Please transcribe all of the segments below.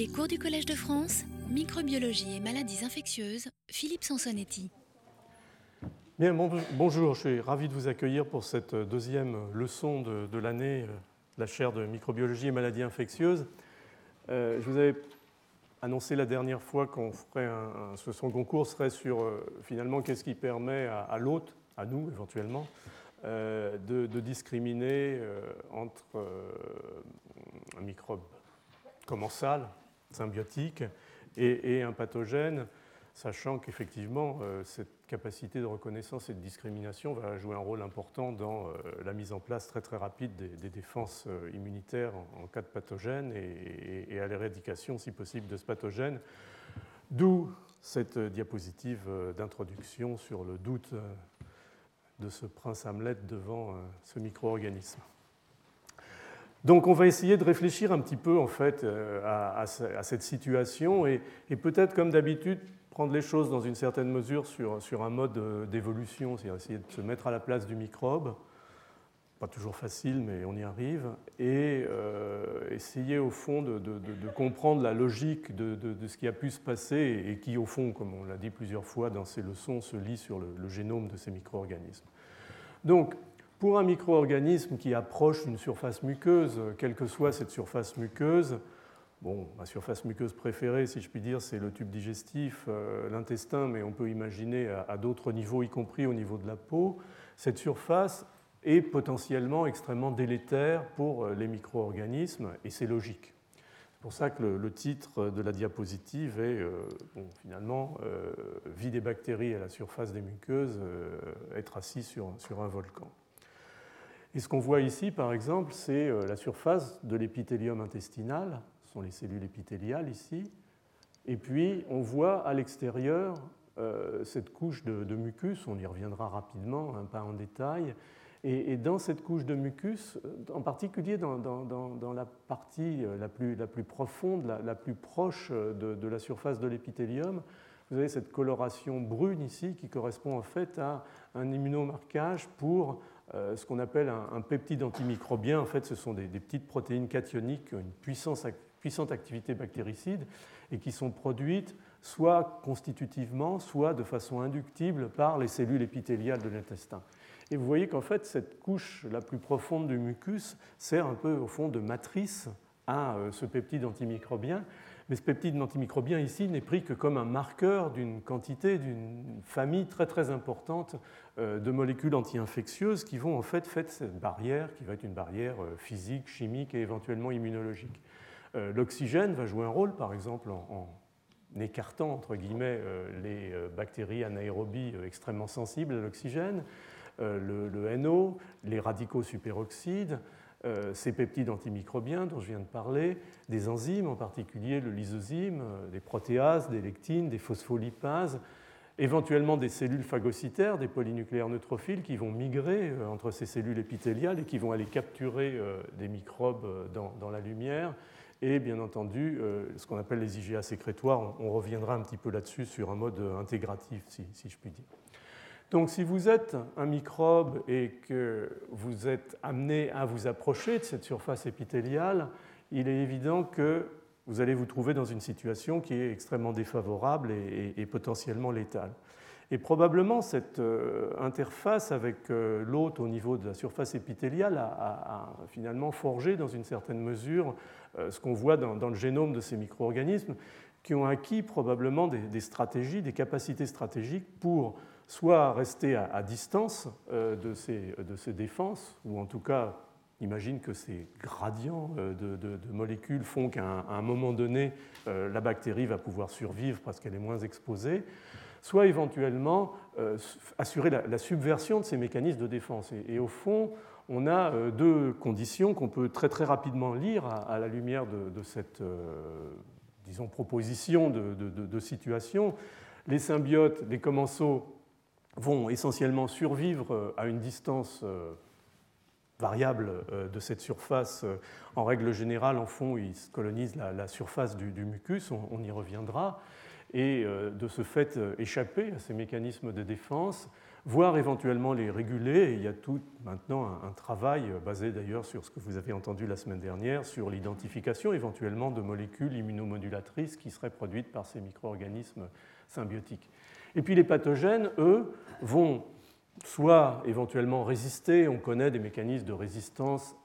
Les cours du Collège de France, microbiologie et maladies infectieuses, Philippe Sansonetti. Bien, bonjour, je suis ravi de vous accueillir pour cette deuxième leçon de, l'année, euh, la chaire de microbiologie et maladies infectieuses. Euh, je vous avais annoncé la dernière fois qu'on ferait un, ce second cours serait sur euh, finalement qu'est-ce qui permet à, l'hôte, à nous éventuellement, de, discriminer entre un microbe commensal, symbiotique, et, un pathogène, sachant qu'effectivement, euh, cette capacité de reconnaissance et de discrimination va jouer un rôle important dans euh, la mise en place très très rapide des, défenses euh, immunitaires en, cas de pathogène et, à l'éradication, si possible, de ce pathogène. D'où cette diapositive d'introduction sur le doute de ce prince Hamlet devant ce micro-organisme. Donc on va essayer de réfléchir un petit peu en fait euh, à, cette situation et, peut-être comme d'habitude prendre les choses dans une certaine mesure sur, un mode euh, d'évolution, c'est-à-dire essayer de se mettre à la place du microbe, pas toujours facile mais on y arrive, et euh, essayer au fond de, comprendre la logique de, ce qui a pu se passer et qui au fond, comme on l'a dit plusieurs fois dans ces leçons, se lit sur le, le génome de ces micro-organismes. Donc pour un micro-organisme qui approche une surface muqueuse, quelle que soit cette surface muqueuse, bon, ma surface muqueuse préférée, si je puis dire, c'est le tube digestif, euh, l'intestin, mais on peut imaginer à, d'autres niveaux, y compris au niveau de la peau, cette surface est potentiellement extrêmement délétère pour euh, les micro-organismes, et c'est logique. C'est pour ça que le, titre de la diapositive est euh, finalement Vie des bactéries à la surface des muqueuses, être assis sur un volcan. Et ce qu'on voit ici, par exemple, c'est euh, la surface de l'épithélium intestinal, ce sont les cellules épithéliales ici, et puis on voit à l'extérieur euh, cette couche de, mucus, on y reviendra rapidement, hein, pas en détail, et, dans cette couche de mucus, en particulier dans, la partie euh, la plus, profonde, la, plus proche de, la surface de l'épithélium, vous avez cette coloration brune ici qui correspond en fait à un immunomarquage pour euh, ce qu'on appelle un, peptide antimicrobien. En fait, ce sont des, petites protéines cationiques qui ont une puissante activité bactéricide et qui sont produites soit constitutivement, soit de façon inductible par les cellules épithéliales de l'intestin. Et vous voyez qu'en fait, cette couche la plus profonde du mucus sert un peu au fond de matrice à euh, ce peptide antimicrobien mais ce peptide antimicrobien ici n'est pris que comme un marqueur d'une quantité, d'une famille très très importante euh, de molécules anti-infectieuses qui vont en fait faire cette barrière qui va être une barrière euh, physique, chimique et éventuellement immunologique. Euh, l'oxygène va jouer un rôle par exemple en, écartant entre guillemets les bactéries anaérobies extrêmement sensibles à l'oxygène, le, le, NO, les radicaux superoxydes, ces peptides antimicrobiens dont je viens de parler, des enzymes, en particulier le lysozyme, euh, des protéases, des lectines, des phospholipases, éventuellement des cellules phagocytaires, des polynucléaires neutrophiles qui vont migrer euh, entre ces cellules épithéliales et qui vont aller capturer des microbes dans, la lumière, et bien entendu ce qu'on appelle les IgA sécrétoires. On, reviendra un petit peu là-dessus sur un mode intégratif, si je puis dire. Donc si vous êtes un microbe et que vous êtes amené à vous approcher de cette surface épithéliale, il est évident que vous allez vous trouver dans une situation qui est extrêmement défavorable et, potentiellement létale. Et probablement cette euh, interface avec euh, l'hôte au niveau de la surface épithéliale a, finalement forgé dans une certaine mesure euh, ce qu'on voit dans, le génome de ces micro-organismes qui ont acquis probablement des stratégies, des capacités stratégiques pour soit rester à, distance euh, de ces, de défenses, ou en tout cas, imagine que ces gradients euh, de, molécules font qu'à un, moment donné, euh, la bactérie va pouvoir survivre parce qu'elle est moins exposée, soit éventuellement assurer la, subversion de ces mécanismes de défense. Et, au fond, on a deux conditions qu'on peut très très rapidement lire à, la lumière de, cette, disons, proposition de, situation. Les symbiotes, les commensaux vont essentiellement survivre euh, à une distance euh, variable euh, de cette surface. En règle générale, en fond, ils colonisent la, surface du, mucus, on, y reviendra, et de ce fait échapper à ces mécanismes de défense voire éventuellement les réguler. il y a tout maintenant un, travail basé d'ailleurs sur ce que vous avez entendu la semaine dernière, sur l'identification éventuellement de molécules immunomodulatrices qui seraient produites par ces micro-organismes symbiotiques. Et puis les pathogènes, eux, vont soit éventuellement résister, on connaît des mécanismes de résistance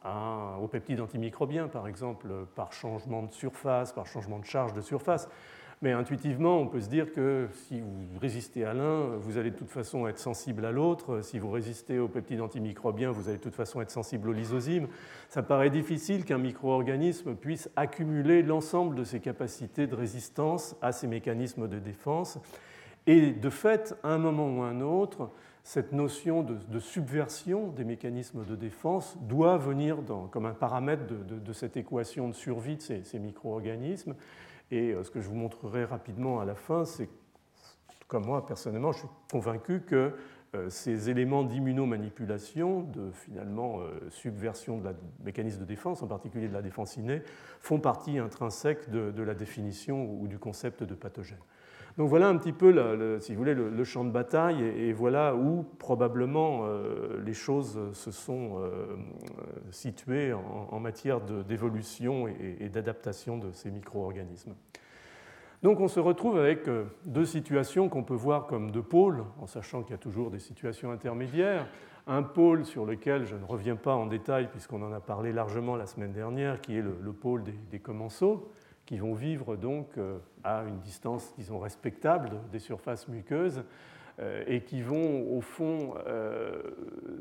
aux peptides antimicrobiens, par exemple, par changement de surface, par changement de charge de surface. Mais intuitivement, on peut se dire que si vous résistez à l'un, vous allez de toute façon être sensible à l'autre. Si vous résistez aux peptides antimicrobiens, vous allez de toute façon être sensible aux lysozymes. Ça paraît difficile qu'un micro-organisme puisse accumuler l'ensemble de ses capacités de résistance à ces mécanismes de défense. Et de fait, à un moment ou à un autre, cette notion de, subversion des mécanismes de défense doit venir comme un paramètre de, cette équation de survie de ces, ces micro-organismes. Et euh, ce que je vous montrerai rapidement à la fin, c'est comme moi personnellement, je suis convaincu que euh, ces éléments d'immunomanipulation, de finalement euh, subversion de la mécanisme de défense, en particulier de la défense innée, font partie intrinsèque de la définition ou du concept de pathogène. Donc voilà un petit peu, le, champ de bataille, et, voilà où probablement euh, les choses se sont euh, situées en, matière d'évolution et, d'adaptation de ces micro-organismes. Donc on se retrouve avec euh, deux situations qu'on peut voir comme deux pôles, en sachant qu'il y a toujours des situations intermédiaires. Un pôle sur lequel je ne reviens pas en détail puisqu'on en a parlé largement la semaine dernière, qui est le, pôle des, des commensaux, qui vont vivre donc euh, à une distance, disons, respectable des surfaces muqueuses euh, et qui vont, au fond, euh,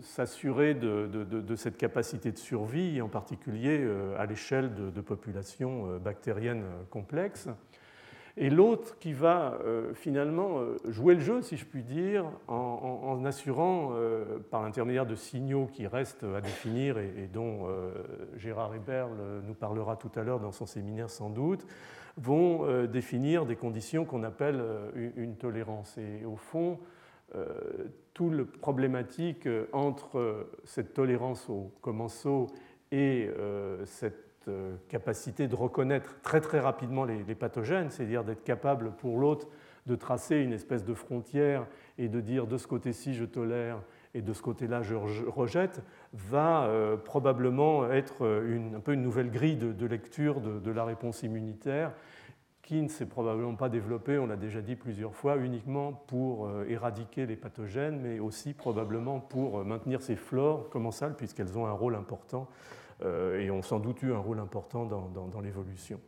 s'assurer de, cette capacité de survie, en particulier à l'échelle de, populations bactériennes complexes et l'autre qui va euh, finalement euh, jouer le jeu, si je puis dire, en, assurant, euh, par l'intermédiaire de signaux qui restent à définir et, dont Gérard Eberle nous parlera tout à l'heure dans son séminaire sans doute, vont définir des conditions qu'on appelle une, tolérance. Et au fond, tout le problématique entre cette tolérance au commensaux et cette euh, capacité de reconnaître très très rapidement les, pathogènes, c'est-à-dire d'être capable pour l'autre de tracer une espèce de frontière et de dire de ce côté-ci je tolère et de ce côté-là je rejette, va euh, probablement être un peu une nouvelle grille de, lecture de, la réponse immunitaire qui ne s'est probablement pas développée, on l'a déjà dit plusieurs fois, uniquement pour euh, éradiquer les pathogènes, mais aussi probablement pour maintenir ces flores commensales, puisqu'elles ont un rôle important euh, et ont sans doute eu un rôle important dans, l'évolution.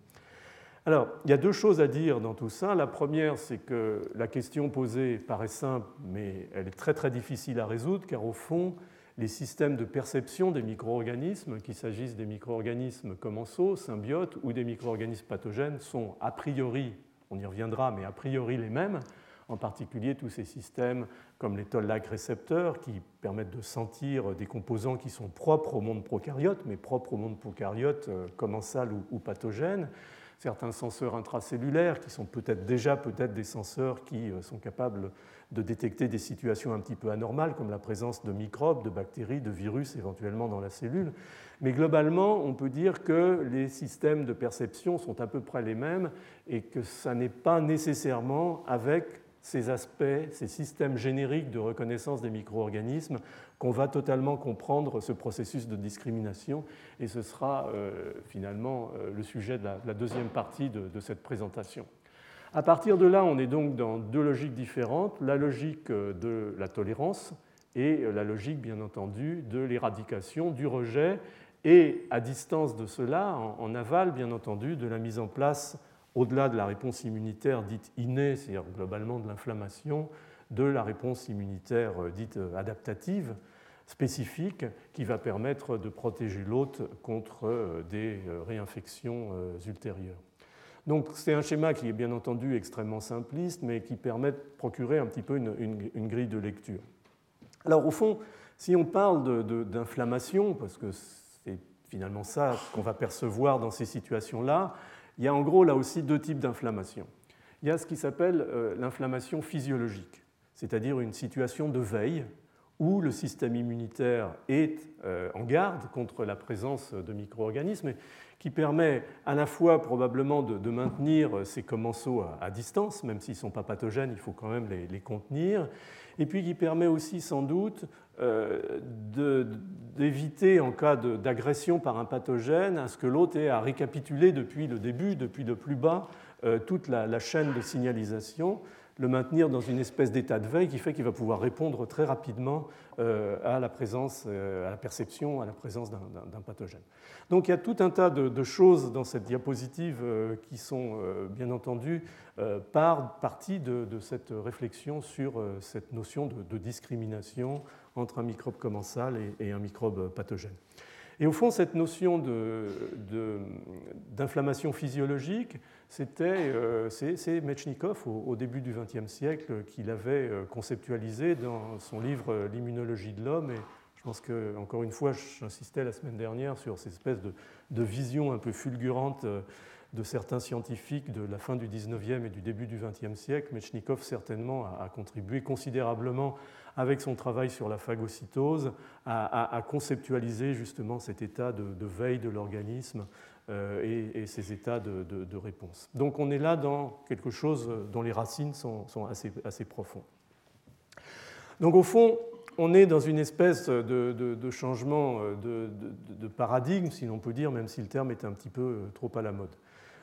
Alors, il y a deux choses à dire dans tout ça. La première, c'est que la question posée paraît simple, mais elle est très très difficile à résoudre, car au fond, les systèmes de perception des micro-organismes, qu'il s'agisse des micro-organismes commensaux, symbiotes ou des micro-organismes pathogènes, sont a priori, on y reviendra, mais a priori les mêmes, en particulier tous ces systèmes comme les toll-like récepteurs qui permettent de sentir des composants qui sont propres au monde prokaryote, mais propres au monde prokaryote euh, commensal ou, pathogène. Certains senseurs intracellulaires qui sont peut-être déjà peut-être des senseurs qui euh, sont capables de détecter des situations un petit peu anormales comme la présence de microbes, de bactéries, de virus éventuellement dans la cellule. Mais globalement, on peut dire que les systèmes de perception sont à peu près les mêmes et que ça n'est pas nécessairement avec ces aspects, ces systèmes génériques de reconnaissance des micro-organismes, qu'on va totalement comprendre ce processus de discrimination. Et ce sera euh, finalement euh, le sujet de la, deuxième partie de, cette présentation. À partir de là, on est donc dans deux logiques différentes, la logique euh, de la tolérance et la logique, bien entendu, de l'éradication, du rejet, et à distance de cela, en aval, bien entendu, de la mise en place au-delà de la réponse immunitaire dite innée, c'est-à-dire globalement de l'inflammation, de la réponse immunitaire euh, dite euh, adaptative, spécifique, qui va permettre de protéger l'hôte contre euh, des réinfections ultérieures. Donc c'est un schéma qui est bien entendu extrêmement simpliste, mais qui permet de procurer un petit peu une, grille de lecture. Alors au fond, si on parle d'inflammation, parce que c'est finalement ça qu'on va percevoir dans ces situations-là, il y a en gros là aussi deux types d'inflammation. Il y a ce qui s'appelle euh, l'inflammation physiologique, c'est-à-dire une situation de veille où le système immunitaire est en garde contre la présence de micro-organismes, qui permet à la fois probablement de, maintenir ces commensaux à, distance, même s'ils ne sont pas pathogènes, il faut quand même les, contenir, et puis qui permet aussi sans doute d'éviter en cas d'agression par un pathogène à ce que l'autre ait à récapituler depuis le début, depuis le plus bas, toute la chaîne de signalisation le maintenir dans une espèce d'état de veille qui fait qu'il va pouvoir répondre très rapidement euh, à la présence, euh, à la perception, à la présence d'un pathogène. Donc il y a tout un tas de, choses dans cette diapositive euh, qui sont bien entendu par partie de, cette réflexion sur cette notion de, discrimination entre un microbe commensal et un microbe pathogène. Et au fond, cette notion d'inflammation physiologique, c'était, euh, c'est Mechnikov au, début du XXe siècle qui l'avait euh, conceptualisé dans son livre euh, L'immunologie de l'homme. Et je pense que, encore une fois, j'insistais la semaine dernière sur cette espèce de, de vision un peu fulgurante de certains scientifiques de la fin du XIXe et du début du XXe siècle. Mechnikov certainement a, contribué considérablement avec son travail sur la phagocytose à, conceptualiser justement cet état de, veille de l'organisme euh, et, ces états de, réponse. Donc on est là dans quelque chose dont les racines sont, assez, profondes. Donc au fond, on est dans une espèce de, changement de, paradigme, si l'on peut dire, même si le terme est un petit peu trop à la mode.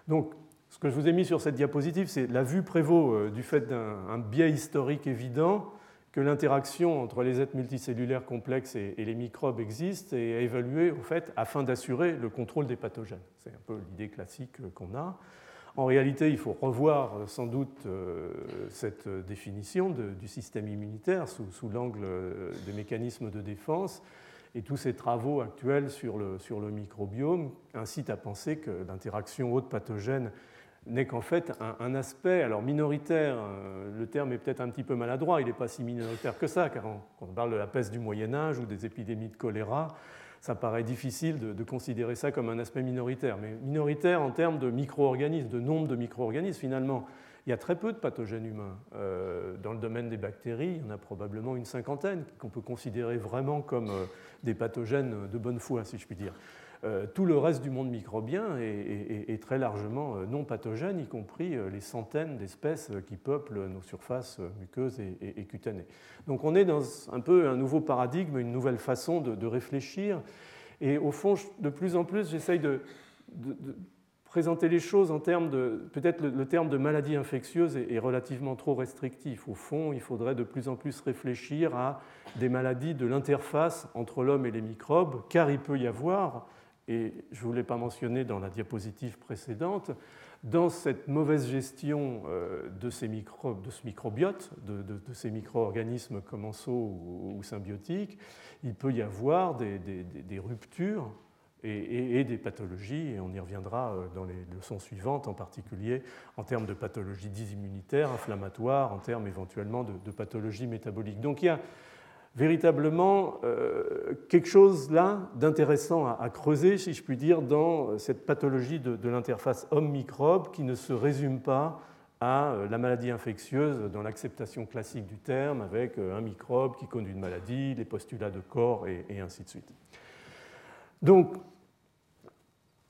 Donc, ce que je vous ai mis sur cette diapositive, c'est la vue prévaut euh, du fait d'un biais historique évident que l'interaction entre les êtres multicellulaires complexes et, les microbes existe et est évaluée au fait afin d'assurer le contrôle des pathogènes. C'est un peu l'idée classique euh, qu'on a. En réalité, il faut revoir euh, sans doute cette définition du système immunitaire sous, l'angle des mécanismes de défense et tous ces travaux actuels sur le, sur le microbiome incitent à penser que l'interaction haute pathogène n'est qu'en fait un, aspect, alors minoritaire, euh, le terme est peut-être un petit peu maladroit, il n'est pas si minoritaire que ça, car quand on parle de la peste du Moyen Âge ou des épidémies de choléra, ça paraît difficile de, considérer ça comme un aspect minoritaire. Mais minoritaire en termes de micro-organismes, de nombre de micro-organismes finalement. Il y a très peu de pathogènes humains. Euh, dans le domaine des bactéries, il y en a probablement une cinquantaine qu'on peut considérer vraiment comme euh, des pathogènes de bonne foi, si je puis dire. Euh, tout le reste du monde microbien est, très largement non pathogène, y compris les centaines d'espèces qui peuplent nos surfaces muqueuses et, cutanées. Donc on est dans un peu un nouveau paradigme, une nouvelle façon de, réfléchir. Et au fond, de plus en plus, j'essaye de, présenter les choses en termes de. Peut-être le, terme de maladie infectieuse est, relativement trop restrictif. Au fond, il faudrait de plus en plus réfléchir à des maladies de l'interface entre l'homme et les microbes, car il peut y avoir, et je ne vous l'ai pas mentionné dans la diapositive précédente, dans cette mauvaise gestion euh, de, de ce microbiote, de, ces micro-organismes commensaux ou, symbiotiques, il peut y avoir des ruptures et, des pathologies, et on y reviendra euh, dans les leçons suivantes, en particulier en termes de pathologies dysimmunitaires, inflammatoires, en termes éventuellement de, pathologies métaboliques. Donc il y a véritablement euh, quelque chose là d'intéressant à, creuser, si je puis dire, dans cette pathologie de, l'interface homme-microbe qui ne se résume pas à euh, la maladie infectieuse dans l'acceptation classique du terme, avec un microbe qui conduit une maladie, les postulats de corps et ainsi de suite. Donc,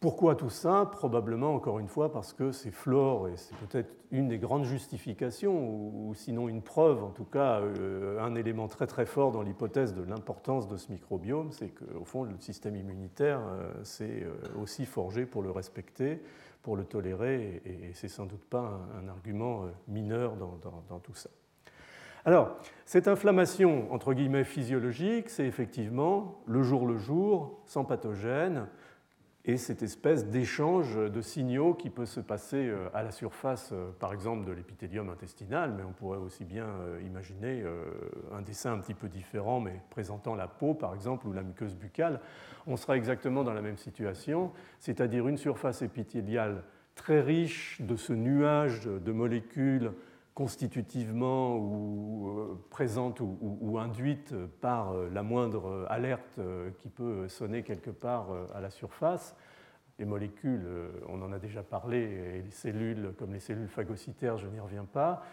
pourquoi tout ça? Probablement, encore une fois, parce que c'est flore, et c'est peut-être une des grandes justifications, ou sinon une preuve, en tout cas, euh, un élément très très fort dans l'hypothèse de l'importance de ce microbiome, c'est qu'au fond, le système immunitaire s'est euh, aussi forgé pour le respecter, pour le tolérer, et c'est sans doute pas un, argument euh, mineur dans tout ça. Alors, cette inflammation, entre guillemets, physiologique, c'est effectivement le jour le jour, sans pathogène, et cette espèce d'échange de signaux qui peut se passer euh, à la surface, euh, par exemple, de l'épithélium intestinal, mais on pourrait aussi bien euh, imaginer un dessin un petit peu différent, mais présentant la peau, par exemple, ou la muqueuse buccale. On sera exactement dans la même situation, c'est-à-dire une surface épithéliale très riche de ce nuage de molécules constitutivement ou euh, présente ou, induite par euh, la moindre alerte euh, qui peut sonner quelque part à la surface. Les molécules, on en a déjà parlé, et les cellules comme les cellules phagocytaires, je n'y reviens pas.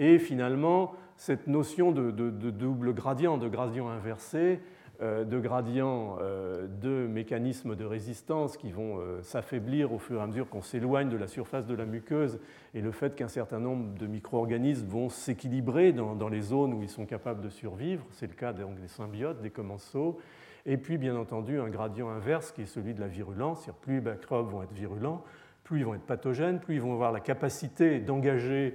Et finalement, cette notion de, double gradient, de gradient inversé, de gradient euh, de mécanismes de résistance qui vont euh, s'affaiblir au fur et à mesure qu'on s'éloigne de la surface de la muqueuse et le fait qu'un certain nombre de micro-organismes vont s'équilibrer dans, les zones où ils sont capables de survivre. C'est le cas des symbiotes, des commensaux. Et puis, bien entendu, un gradient inverse qui est celui de la virulence. Plus les microbes vont être virulents, plus ils vont être pathogènes, plus ils vont avoir la capacité d'engager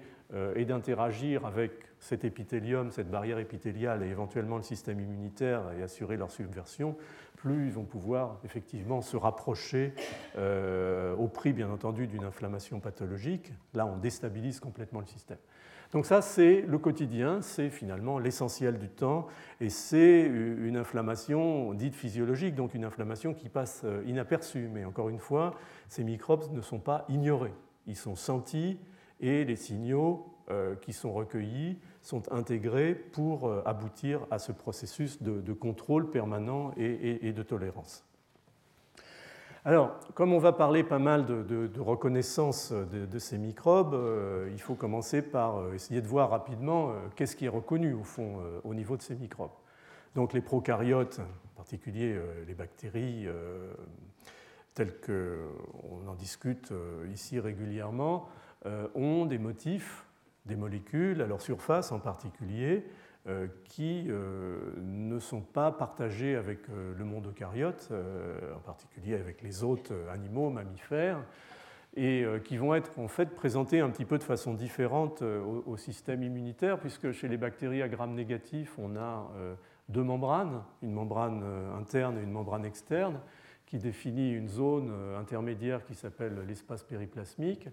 et d'interagir avec cet épithélium, cette barrière épithéliale et éventuellement le système immunitaire et assurer leur subversion, plus ils vont pouvoir effectivement se rapprocher euh, au prix bien entendu d'une inflammation pathologique. Là, on déstabilise complètement le système. Donc ça, c'est le quotidien, c'est finalement l'essentiel du temps, et c'est une inflammation dite physiologique, donc une inflammation qui passe euh, inaperçue. Mais encore une fois, ces microbes ne sont pas ignorés, ils sont sentis, et les signaux euh, qui sont recueillis sont intégrés pour euh, aboutir à ce processus de, contrôle permanent et, de tolérance. Alors, comme on va parler pas mal de, reconnaissance de, ces microbes, euh, il faut commencer par euh, essayer de voir rapidement qu'est-ce qui est reconnu au fond au niveau de ces microbes. Donc les prokaryotes, en particulier les bactéries, telles qu'on en discute ici régulièrement, ont des motifs des molécules, à leur surface en particulier, euh, qui euh, ne sont pas partagées avec euh, le monde eucaryote, en particulier avec les autres animaux, mammifères, et qui vont être en fait présentées un petit peu de façon différente au, système immunitaire, puisque chez les bactéries à gram négatif, on a deux membranes, une membrane interne et une membrane externe, qui définit une zone intermédiaire qui s'appelle l'espace périplasmique.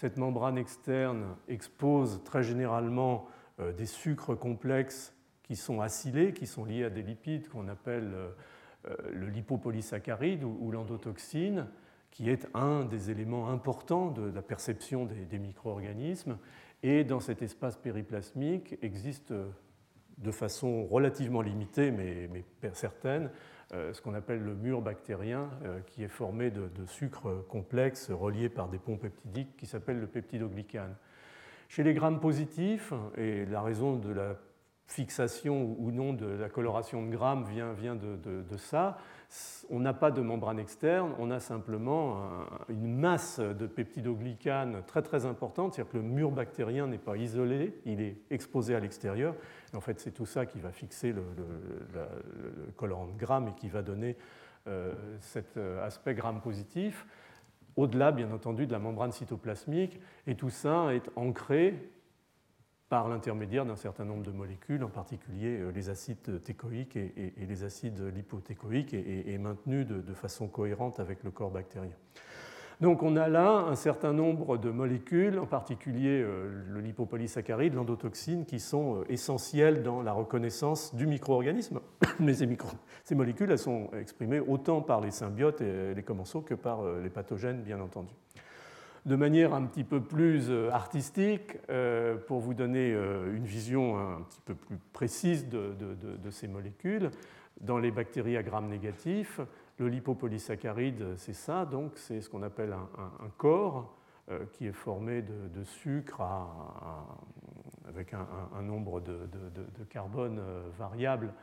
Cette membrane externe expose très généralement euh, des sucres complexes qui sont acylés, qui sont liés à des lipides qu'on appelle euh, euh, le lipopolysaccharide ou l'endotoxine, qui est un des éléments importants de la perception des micro-organismes. Et dans cet espace périplasmique existe de façon relativement limitée, mais, certaine, ce qu'on appelle le mur bactérien, euh, qui est formé de, sucres complexes reliés par des ponts peptidiques qui s'appellent le peptidoglycane. Chez les grammes positifs, et la raison de la fixation ou non de la coloration de grammes vient, de, ça. On n'a pas de membrane externe, on a simplement une masse de peptidoglycanes très très importante, c'est-à-dire que le mur bactérien n'est pas isolé, il est exposé à l'extérieur. En fait, c'est tout ça qui va fixer le, colorant de gramme et qui va donner euh, cet euh, aspect gramme positif, au-delà bien entendu de la membrane cytoplasmique, et tout ça est ancré par l'intermédiaire d'un certain nombre de molécules, en particulier euh, les acides técoïques et, les acides lipotécoïques, et, maintenus de, façon cohérente avec le corps bactérien. Donc on a là un certain nombre de molécules, en particulier euh, le lipopolysaccharide, l'endotoxine, qui sont euh, essentielles dans la reconnaissance du micro-organisme. Mais ces, molécules, sont exprimées autant par les symbiotes et les commensaux que par les pathogènes, bien entendu de manière un petit peu plus euh, artistique, euh, pour vous donner euh, une vision un petit peu plus précise de, ces molécules. Dans les bactéries à gram négatif, le lipopolysaccharide, c'est ça, donc c'est ce qu'on appelle un, corps qui est formé de, sucre avec un, nombre de, carbone variable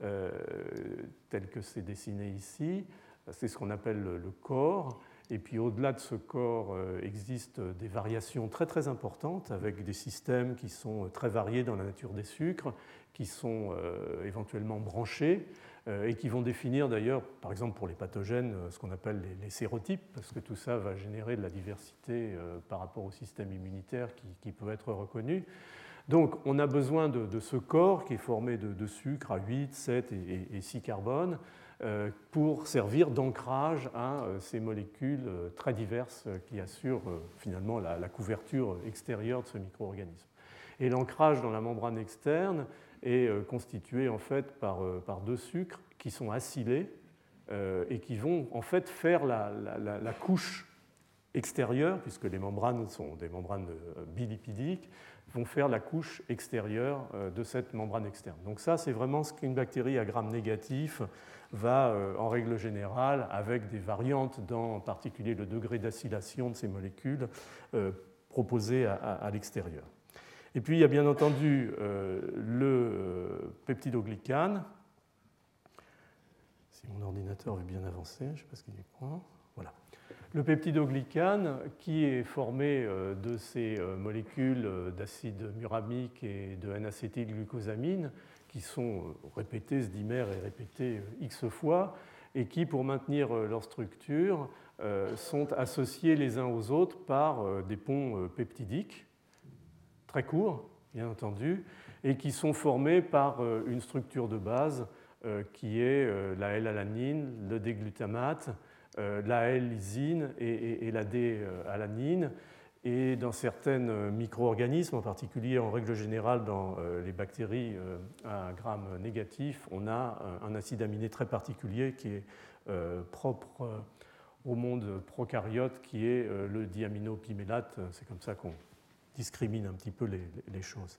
tel que c'est dessiné ici. C'est ce qu'on appelle le corps. Et puis au-delà de ce corps euh, existent des variations très très importantes avec des systèmes qui sont euh, très variés dans la nature des sucres, qui sont euh, éventuellement branchés et qui vont définir d'ailleurs, par exemple pour les pathogènes, ce qu'on appelle les, sérotypes, parce que tout ça va générer de la diversité par rapport au système immunitaire qui, peut être reconnu. Donc on a besoin de, ce corps qui est formé de, sucres à 8, 7 et, et 6 carbones pour servir d'ancrage à euh, ces molécules euh, très diverses qui assurent finalement la, couverture extérieure de ce micro-organisme. Et l'ancrage dans la membrane externe est constitué en fait par, deux sucres qui sont acylés et qui vont en fait faire la, couche extérieure, puisque les membranes sont des membranes bilipidiques, vont faire la couche extérieure de cette membrane externe. Donc ça, c'est vraiment ce qu'une bactérie à gramme négatif va, euh, en règle générale, avec des variantes dans en particulier le degré d'acylation de ces molécules, euh, proposées à, l'extérieur. Et puis il y a bien entendu le peptidoglycane. Si mon ordinateur veut bien avancer, je ne sais pas ce qu'il prend. Le peptidoglycane, qui est formé de ces molécules d'acide muramique et de N-acétylglucosamine, qui sont répétées, ce dimère est répété X fois, et qui, pour maintenir leur structure, euh, sont associés les uns aux autres par euh, des ponts euh, peptidiques, très courts, bien entendu, et qui sont formés par une structure de base qui est la L-alanine, le déglutamate, la L-lysine et la D-alanine. Et dans certains micro-organismes, en particulier en règle générale dans les bactéries à gramme négatif, on a un acide aminé très particulier qui est propre au monde prokaryote qui est euh, le diaminopimélate. C'est comme ça qu'on discrimine un petit peu les, choses.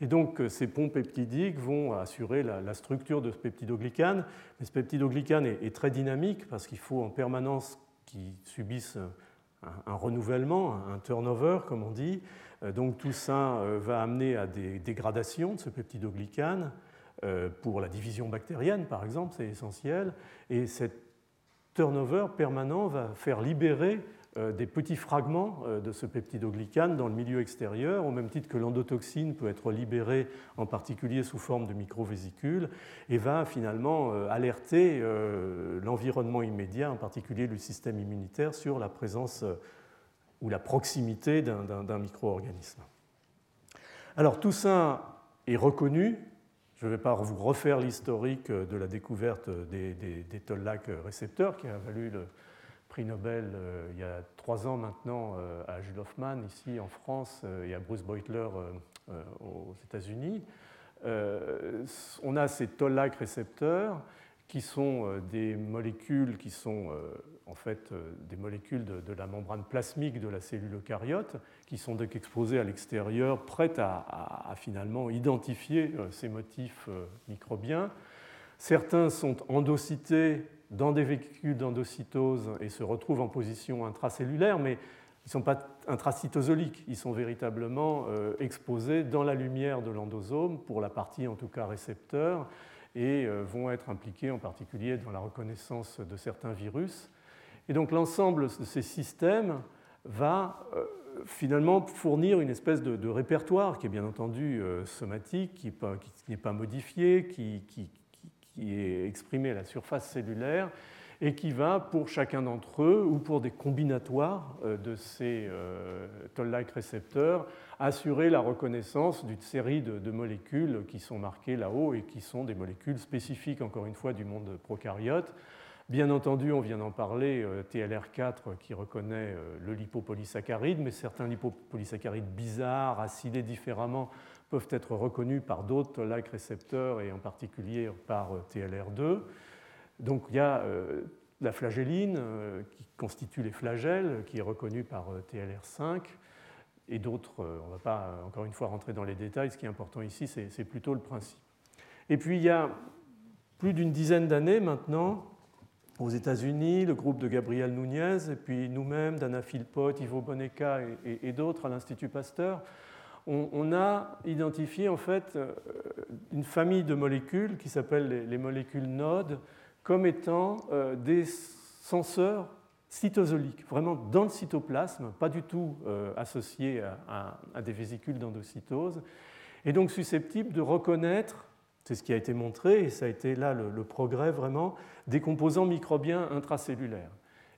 Et donc euh, ces ponts peptidiques vont assurer la, structure de ce peptidoglycane. Mais ce peptidoglycane est, très dynamique parce qu'il faut en permanence qu'il subisse un, renouvellement, un turnover comme on dit. Euh, donc tout ça va amener à des dégradations de ce peptidoglycane pour la division bactérienne par exemple, c'est essentiel. Et cette turnover permanent va faire libérer euh, des petits fragments euh, de ce peptidoglycane dans le milieu extérieur, au même titre que l'endotoxine peut être libérée en particulier sous forme de microvésicules, et va finalement euh, alerter l'environnement immédiat, en particulier le système immunitaire, sur la présence ou la proximité d'un micro-organisme. Alors tout ça est reconnu je ne vais pas vous refaire l'historique de la découverte des, des, récepteurs qui a valu le prix Nobel euh, il y a trois ans maintenant euh, à Jules Hoffman ici en France euh, et à Bruce Beutler aux États-Unis. On a ces toll-like récepteurs qui sont des molécules qui sont en fait des molécules de, la membrane plasmique de la cellule eucaryote qui sont donc exposées à l'extérieur, prêtes à, finalement identifier ces motifs microbiens. Certains sont endocytés dans des véhicules d'endocytose et se retrouvent en position intracellulaire, mais ils ne sont pas intracytosoliques, ils sont véritablement exposés dans la lumière de l'endosome, pour la partie en tout cas récepteur, et vont être impliqués en particulier dans la reconnaissance de certains virus. Et donc l'ensemble de ces systèmes va euh, finalement fournir une espèce de, répertoire qui est bien entendu euh, somatique, qui n'est pas modifié, qui, est exprimé à la surface cellulaire et qui va, pour chacun d'entre eux ou pour des combinatoires euh, de ces toll-like récepteurs, assurer la reconnaissance d'une série de, molécules qui sont marquées là-haut et qui sont des molécules spécifiques, encore une fois, du monde prokaryote. Bien entendu, on vient d'en parler, euh, TLR4 qui reconnaît euh, le lipopolysaccharide, mais certains lipopolysaccharides bizarres, acidés différemment, peuvent être reconnus par d'autres like récepteurs et en particulier par euh, TLR2. Donc il y a la flagelline qui constitue les flagelles, qui est reconnue par TLR5 et d'autres. On ne va pas encore une fois rentrer dans les détails, ce qui est important ici, c'est plutôt le principe. Et puis il y a plus d'une dizaine d'années maintenant, aux États-Unis, le groupe de Gabriel Nunez, et puis nous-mêmes, Dana Philpott, Ivo Bonecca et, d'autres à l'Institut Pasteur, on, a identifié en fait euh, une famille de molécules qui s'appellent les, molécules NOD comme étant euh, des senseurs cytosoliques, vraiment dans le cytoplasme, pas du tout euh, associés à, des vésicules d'endocytose, et donc susceptibles de reconnaître c'est ce qui a été montré, et ça a été là le, progrès vraiment, des composants microbiens intracellulaires.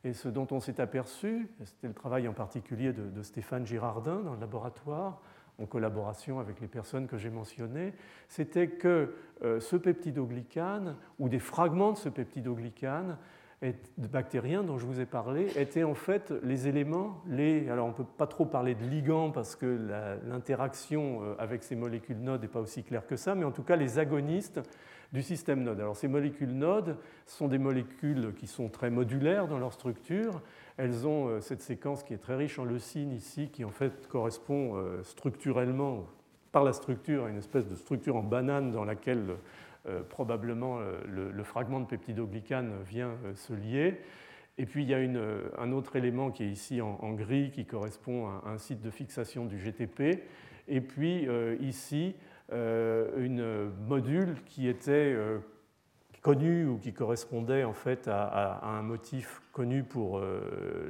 Et ce dont on s'est aperçu, c'était le travail en particulier de, Stéphane Girardin dans le laboratoire, en collaboration avec les personnes que j'ai mentionnées, c'était que euh, ce peptidoglycane, ou des fragments de ce peptidoglycane, bactériens dont je vous ai parlé étaient en fait les éléments, les, alors on ne peut pas trop parler de ligands parce que l'interaction euh, avec ces molécules nodes n'est pas aussi claire que ça, mais en tout cas les agonistes du système node. Alors ces molécules nodes sont des molécules qui sont très modulaires dans leur structure. Elles ont euh, cette séquence qui est très riche en leucine ici, qui en fait correspond euh, structurellement, par la structure, à une espèce de structure en banane dans laquelle euh, probablement euh, le, fragment de peptidoglycane vient euh, se lier. Et puis il y a un autre élément qui est ici en, gris qui correspond à un site de fixation du GTP. Et puis ici, une module qui était connu ou qui correspondait en fait à, un motif connu pour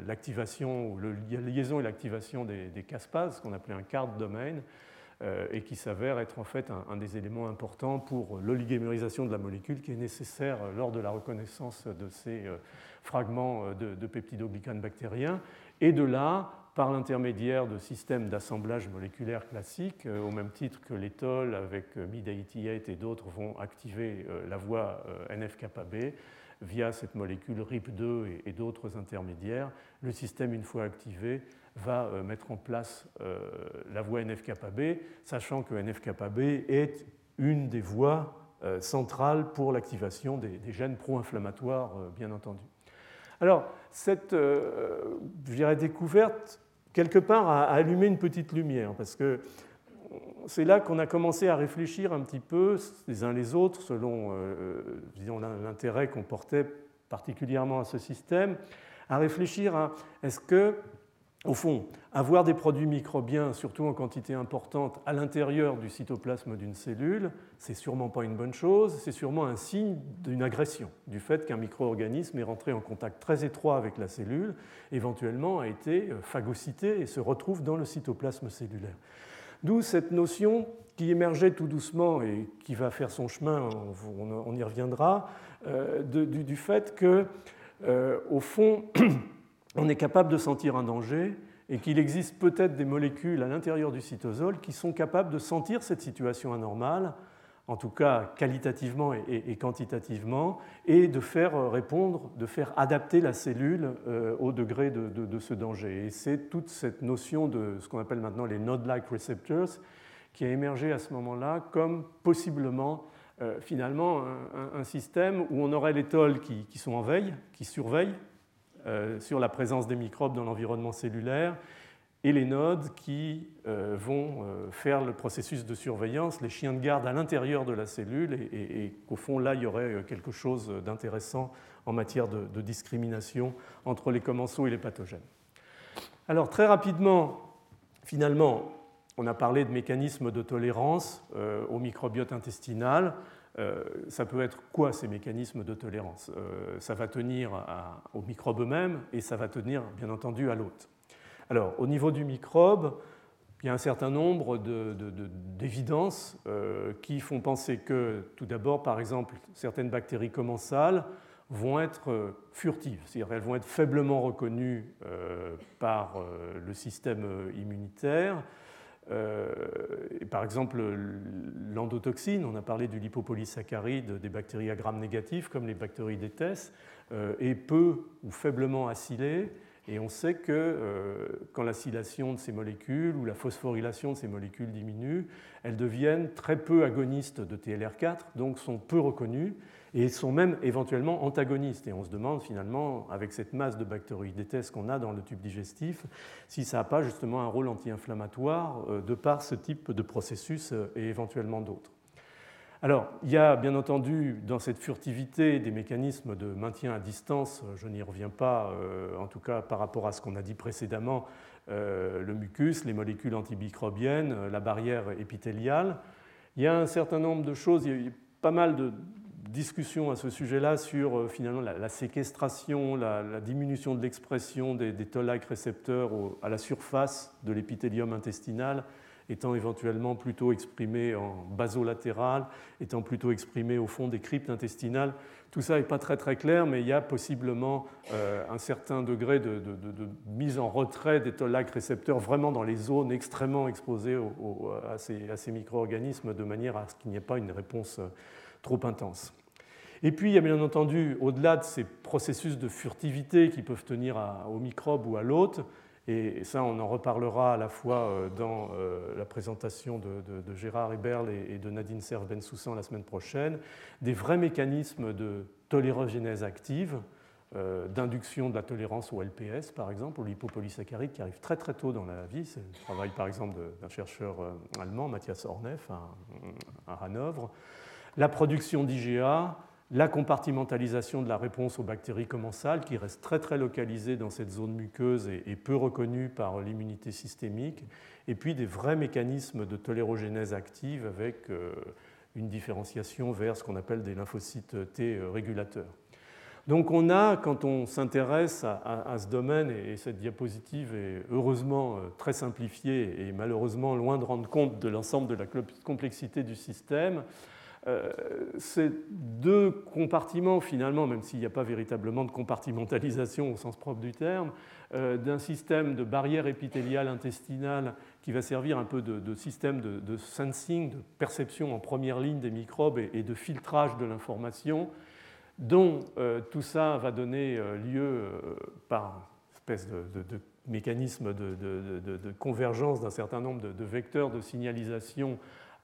l'activation ou la liaison et l'activation des, des ce qu'on appelait un card domaine. Euh, et qui s'avère être en fait un, des éléments importants pour l'oligomérisation de la molécule qui est nécessaire lors de la reconnaissance de ces euh, fragments euh, de, de peptidoglycanes bactériens. Et de là, par l'intermédiaire de systèmes d'assemblage moléculaire classique, euh, au même titre que l'éthol avec euh, MID88 et d'autres vont activer euh, la voie NF-kappa-B via cette molécule RIP2 et d'autres intermédiaires. Le système, une fois activé, va mettre en place la voie NF-κB, sachant que NF-kappa-B est une des voies centrales pour l'activation des gènes pro-inflammatoires, bien entendu. Alors, cette découverte quelque part, a allumé une petite lumière, parce que c'est là qu'on a commencé à réfléchir un petit peu les uns les autres, selon l'intérêt qu'on portait particulièrement à ce système, à réfléchir à est-ce que au fond, avoir des produits microbiens, surtout en quantité importante, à l'intérieur du cytoplasme d'une cellule, c'est sûrement pas une bonne chose, c'est sûrement un signe d'une agression, du fait qu'un micro-organisme est rentré en contact très étroit avec la cellule, éventuellement a été euh, phagocyté et se retrouve dans le cytoplasme cellulaire. D'où cette notion qui émergeait tout doucement et qui va faire son chemin, on y reviendra, euh, du, fait que, euh, au fond, on est capable de sentir un danger et qu'il existe peut-être des molécules à l'intérieur du cytosol qui sont capables de sentir cette situation anormale, en tout cas qualitativement et quantitativement, et de faire répondre, de faire adapter la cellule euh, au degré de, ce danger. Et c'est toute cette notion de ce qu'on appelle maintenant les node-like receptors qui a émergé à ce moment-là comme possiblement euh, finalement un, système où on aurait les tolls qui sont en veille, qui surveillent euh, sur la présence des microbes dans l'environnement cellulaire et les nodes qui euh, vont euh, faire le processus de surveillance, les chiens de garde à l'intérieur de la cellule, et, qu'au fond, là, il y aurait quelque chose d'intéressant en matière de, discrimination entre les commensaux et les pathogènes. Alors, très rapidement, finalement, on a parlé de mécanismes de tolérance au microbiote intestinal. Euh, ça peut être quoi ces mécanismes de tolérance? Euh, Ça va tenir aux microbes eux-mêmes et ça va tenir bien entendu à l'hôte. Alors au niveau du microbe, il y a un certain nombre d'évidences euh, qui font penser que tout d'abord, par exemple, certaines bactéries commensales vont être furtives, c'est-à-dire elles vont être faiblement reconnues par le système immunitaire euh, par exemple, l'endotoxine, on a parlé du lipopolysaccharide des bactéries à gram négatif, comme les bactéries d'étesse, euh, est peu ou faiblement acylée. Et on sait que euh, quand l'acylation de ces molécules ou la phosphorylation de ces molécules diminue, elles deviennent très peu agonistes de TLR4, donc sont peu reconnues et sont même éventuellement antagonistes. Et on se demande finalement, avec cette masse de bactéroïdétesse qu'on a dans le tube digestif, si ça n'a pas justement un rôle anti-inflammatoire euh, de par ce type de processus euh, et éventuellement d'autres. Alors, il y a bien entendu dans cette furtivité des mécanismes de maintien à distance, je n'y reviens pas, euh, en tout cas par rapport à ce qu'on a dit précédemment, le mucus, les molécules antimicrobiennes, la barrière épithéliale. Il y a un certain nombre de choses, il y a pas mal de, discussion à ce sujet-là sur euh, finalement la, séquestration, la, diminution de l'expression des, des toll-like récepteurs à la surface de l'épithélium intestinal, étant éventuellement plutôt exprimé en basolatéral, étant plutôt exprimé au fond des cryptes intestinales. Tout ça n'est pas très très clair, mais il y a possiblement euh, un certain degré de, mise en retrait des toll-like récepteurs vraiment dans les zones extrêmement exposées à ces, à ces micro-organismes de manière à ce qu'il n'y ait pas une réponse euh, trop intense. Et puis, il y a bien entendu, au-delà de ces processus de furtivité qui peuvent tenir au microbe ou à l'hôte, et ça, on en reparlera à la fois euh, dans euh, la présentation de, Gérard Eberl et de Nadine Serve-Bensoussan la semaine prochaine, des vrais mécanismes de tolérogénèse active, euh, d'induction de la tolérance au LPS, par exemple, au lipopolysaccharide, qui arrive très très tôt dans la vie. C'est le travail, par exemple, d'un chercheur allemand, Matthias Orneff, à, à Hanovre la production d'IGA, la compartimentalisation de la réponse aux bactéries commensales, qui reste très très localisée dans cette zone muqueuse et, peu reconnue par l'immunité systémique, et puis des vrais mécanismes de tolérogénèse active avec euh, une différenciation vers ce qu'on appelle des lymphocytes T euh, régulateurs. Donc on a, quand on s'intéresse à, ce domaine, et cette diapositive est heureusement euh, très simplifiée et malheureusement loin de rendre compte de l'ensemble de la complexité du système, euh, ces deux compartiments, finalement, même s'il n'y a pas véritablement de compartimentalisation au sens propre du terme, euh, d'un système de barrière épithéliale intestinale qui va servir un peu de, système de, sensing, de perception en première ligne des microbes et, de filtrage de l'information, dont euh, tout ça va donner lieu, par espèce de, mécanisme de, convergence d'un certain nombre de, vecteurs de signalisation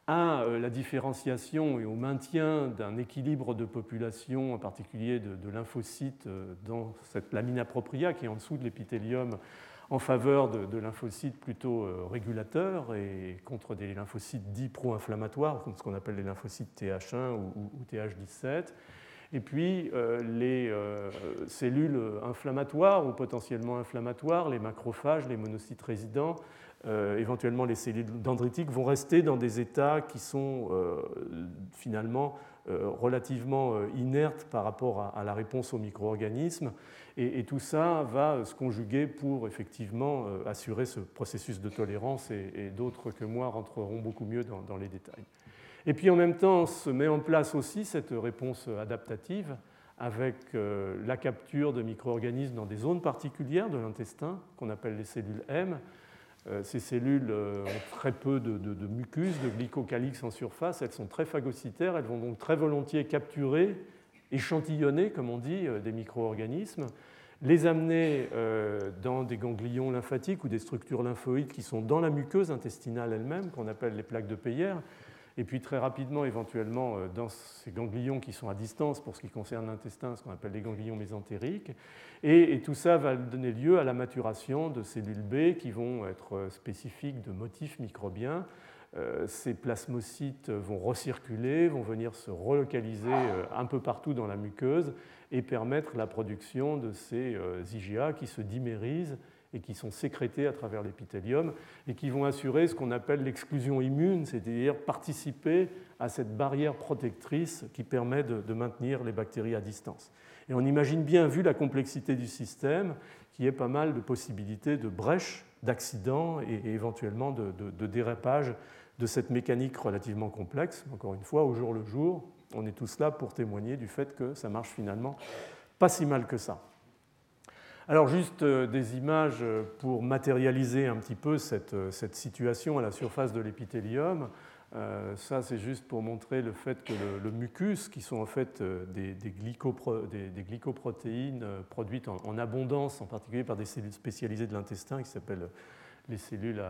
à euh, la différenciation et au maintien d'un équilibre de population, en particulier de, lymphocytes euh, dans cette lamina propria qui est en dessous de l'épithélium en faveur de, lymphocytes plutôt euh, régulateurs et contre des lymphocytes dits pro-inflammatoires, comme ce qu'on appelle les lymphocytes TH1 ou, TH17. Et puis les cellules inflammatoires ou potentiellement inflammatoires, les macrophages, les monocytes résidents, euh, éventuellement les cellules dendritiques, vont rester dans des états qui sont euh, finalement euh, relativement inertes par rapport à, la réponse aux micro-organismes. Et, tout ça va se conjuguer pour effectivement assurer ce processus de tolérance, et, d'autres que moi rentreront beaucoup mieux dans, dans, les détails. Et puis en même temps se met en place aussi cette réponse adaptative avec la capture de micro-organismes dans des zones particulières de l'intestin, qu'on appelle les cellules M, ces cellules euh, ont très peu de, mucus, de glycocalix en surface, elles sont très phagocytaires, elles vont donc très volontiers capturer, échantillonner, comme on dit, euh, des micro-organismes, les amener dans des ganglions lymphatiques ou des structures lymphoïdes qui sont dans la muqueuse intestinale elle-même, qu'on appelle les plaques de Peyer, et puis très rapidement, éventuellement, euh, dans ces ganglions qui sont à distance pour ce qui concerne l'intestin, ce qu'on appelle les ganglions mésentériques. Et, tout ça va donner lieu à la maturation de cellules B qui vont être euh, spécifiques de motifs microbiens. Euh, ces plasmocytes vont recirculer, vont venir se relocaliser un peu partout dans la muqueuse et permettre la production de ces IgA qui se dimérisent et qui sont sécrétés à travers l'épithélium et qui vont assurer ce qu'on appelle l'exclusion immune, c'est-à-dire participer à cette barrière protectrice qui permet de, maintenir les bactéries à distance. Et on imagine bien, vu la complexité du système, qu'il y ait pas mal de possibilités de brèches, d'accidents et, éventuellement de, de, dérapage de cette mécanique relativement complexe. Encore une fois, au jour le jour, on est tous là pour témoigner du fait que ça marche finalement pas si mal que ça. Alors juste euh, des images euh, pour matérialiser un petit peu cette, euh, situation à la surface de l'épithélium. ça, c'est juste pour montrer le fait que le, mucus, qui sont en fait des, glycoprotéines produites en, abondance, en particulier par des cellules spécialisées de l'intestin qui s'appellent les cellules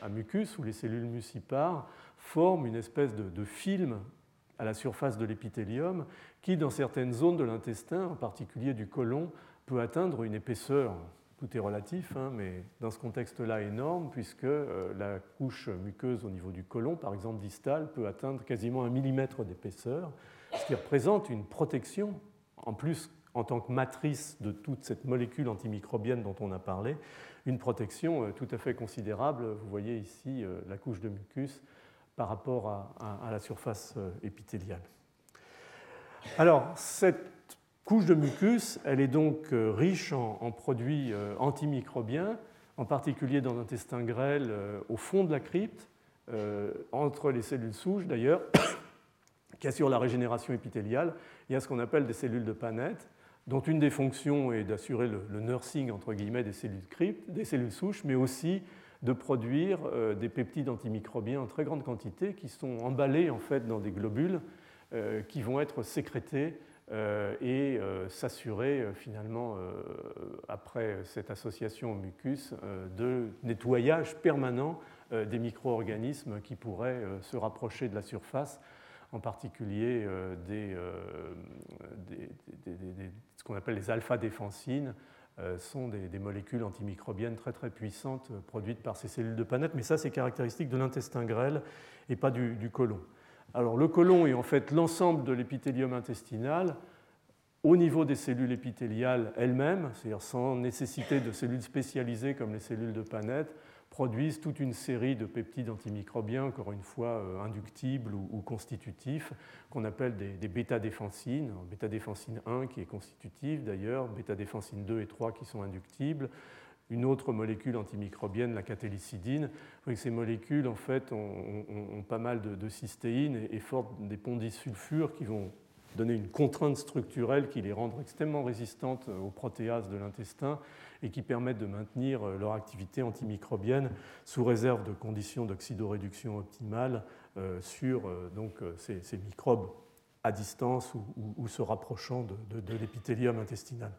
à, mucus ou les cellules mucipares, forment une espèce de film à la surface de l'épithélium qui, dans certaines zones de l'intestin, en particulier du côlon, peut atteindre une épaisseur, tout est relatif, hein, mais dans ce contexte-là énorme, puisque euh, la couche muqueuse au niveau du côlon, par exemple distale, peut atteindre quasiment un millimètre d'épaisseur, ce qui représente une protection, en plus en tant que matrice de toute cette molécule antimicrobienne dont on a parlé, une protection euh, tout à fait considérable. Vous voyez ici euh, la couche de mucus par rapport à, la surface épithéliale. Alors, cette couche de mucus, elle est donc euh, riche en, produits euh, antimicrobiens, en particulier dans l'intestin grêle euh, au fond de la crypte, entre les cellules souches d'ailleurs, qui assurent la régénération épithéliale. Il y a ce qu'on appelle des cellules de Panette, dont une des fonctions est d'assurer le, nursing entre guillemets des cellules cryptes, des cellules souches, mais aussi de produire des peptides antimicrobiens en très grande quantité qui sont emballés en fait dans des globules qui vont être sécrétés et euh, s'assurer euh, finalement, après cette association au mucus, de nettoyage permanent des micro-organismes qui pourraient se rapprocher de la surface, en particulier des, ce qu'on appelle les alpha-défensines, sont des, molécules antimicrobiennes très très puissantes produites par ces cellules de Panette, mais ça c'est caractéristique de l'intestin grêle et pas du, du côlon. Alors le côlon est en fait l'ensemble de l'épithélium intestinal au niveau des cellules épithéliales elles-mêmes, c'est-à-dire sans nécessité de cellules spécialisées comme les cellules de Paneth, produisent toute une série de peptides antimicrobiens, encore une fois euh, inductibles ou, constitutifs, qu'on appelle des, bêta-défensines. Bêta-défensine 1 qui est constitutive d'ailleurs, bêta-défensine 2 et 3 qui sont inductibles, une autre molécule antimicrobienne, la catélicidine. Vous voyez que ces molécules, en fait, ont, pas mal de, cystéine et, et des ponts disulfures qui vont donner une contrainte structurelle qui les rend extrêmement résistantes aux protéases de l'intestin et qui permettent de maintenir euh, leur activité antimicrobienne sous réserve de conditions d'oxydoréduction optimale euh, sur euh, donc, ces, microbes à distance ou, se rapprochant de, l'épithélium intestinal.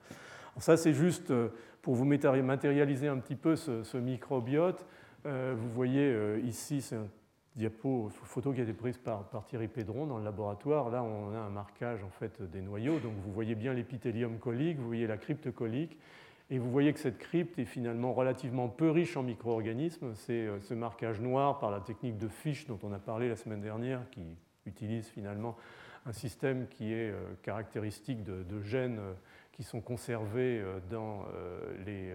Ça, c'est juste pour vous matérialiser un petit peu ce, microbiote. Vous voyez ici, c'est un diapo, photo qui a été prise par, Thierry Pédron dans le laboratoire. Là, on a un marquage en fait des noyaux. Donc, vous voyez bien l'épithélium colique, vous voyez la crypte colique, et vous voyez que cette crypte est finalement relativement peu riche en micro-organismes. C'est euh, ce marquage noir par la technique de Fish dont on a parlé la semaine dernière, qui utilise finalement un système qui est euh, caractéristique de, gènes euh, qui sont conservés dans les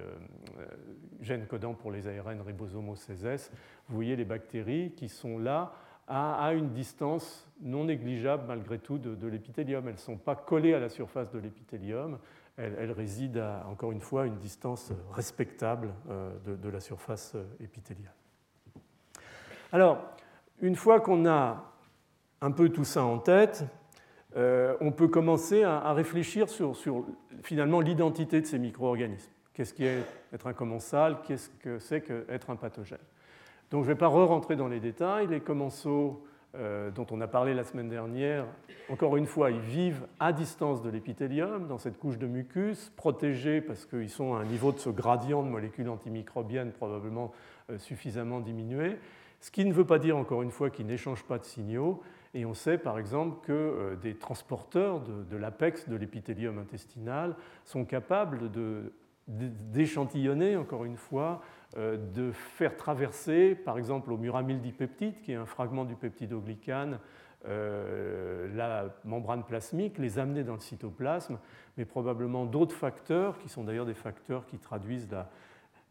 gènes codants pour les ARN ribosomes 16S. Vous voyez les bactéries qui sont là à, une distance non négligeable malgré tout de, l'épithélium. Elles ne sont pas collées à la surface de l'épithélium, elle, réside à, encore une fois, une distance respectable euh, de, la surface euh, épithéliale. Alors, une fois qu'on a un peu tout ça en tête, euh, on peut commencer à, réfléchir sur, finalement l'identité de ces micro-organismes. Qu'est-ce qui est être un commensal? Qu'est-ce que c'est qu'être un pathogène? Donc je ne vais pas re-rentrer dans les détails. Les commensaux euh, dont on a parlé la semaine dernière, encore une fois, ils vivent à distance de l'épithélium, dans cette couche de mucus, protégés parce qu'ils sont à un niveau de ce gradient de molécules antimicrobiennes probablement euh, suffisamment diminué, ce qui ne veut pas dire, encore une fois, qu'ils n'échangent pas de signaux. Et on sait par exemple que euh, des transporteurs de, l'apex de l'épithélium intestinal sont capables d'échantillonner, encore une fois, euh, de faire traverser, par exemple au muramyl dipeptide, qui est un fragment du peptidoglycane, euh, la membrane plasmique, les amener dans le cytoplasme, mais probablement d'autres facteurs, qui sont d'ailleurs des facteurs qui traduisent la,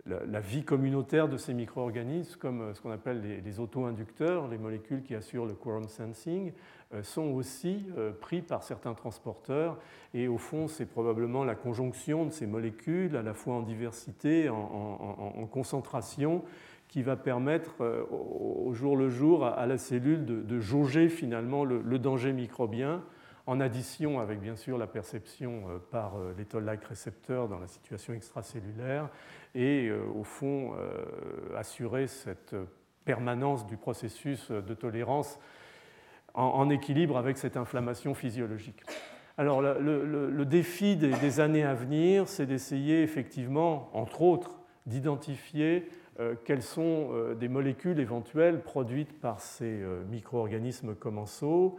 la, vie communautaire de ces micro-organismes, comme euh, ce qu'on appelle les, auto-inducteurs, les molécules qui assurent le quorum sensing, euh, sont aussi euh, pris par certains transporteurs. Et au fond, c'est probablement la conjonction de ces molécules, à la fois en diversité, en, concentration, qui va permettre au jour le jour à la cellule de, jauger finalement le danger microbien en addition avec bien sûr la perception euh, par euh, les toll-like récepteurs dans la situation extracellulaire, et euh, au fond assurer cette permanence du processus de tolérance en, équilibre avec cette inflammation physiologique. Alors le, défi des, années à venir, c'est d'essayer effectivement, entre autres, d'identifier quelles sont des molécules éventuelles produites par ces micro-organismes commensaux,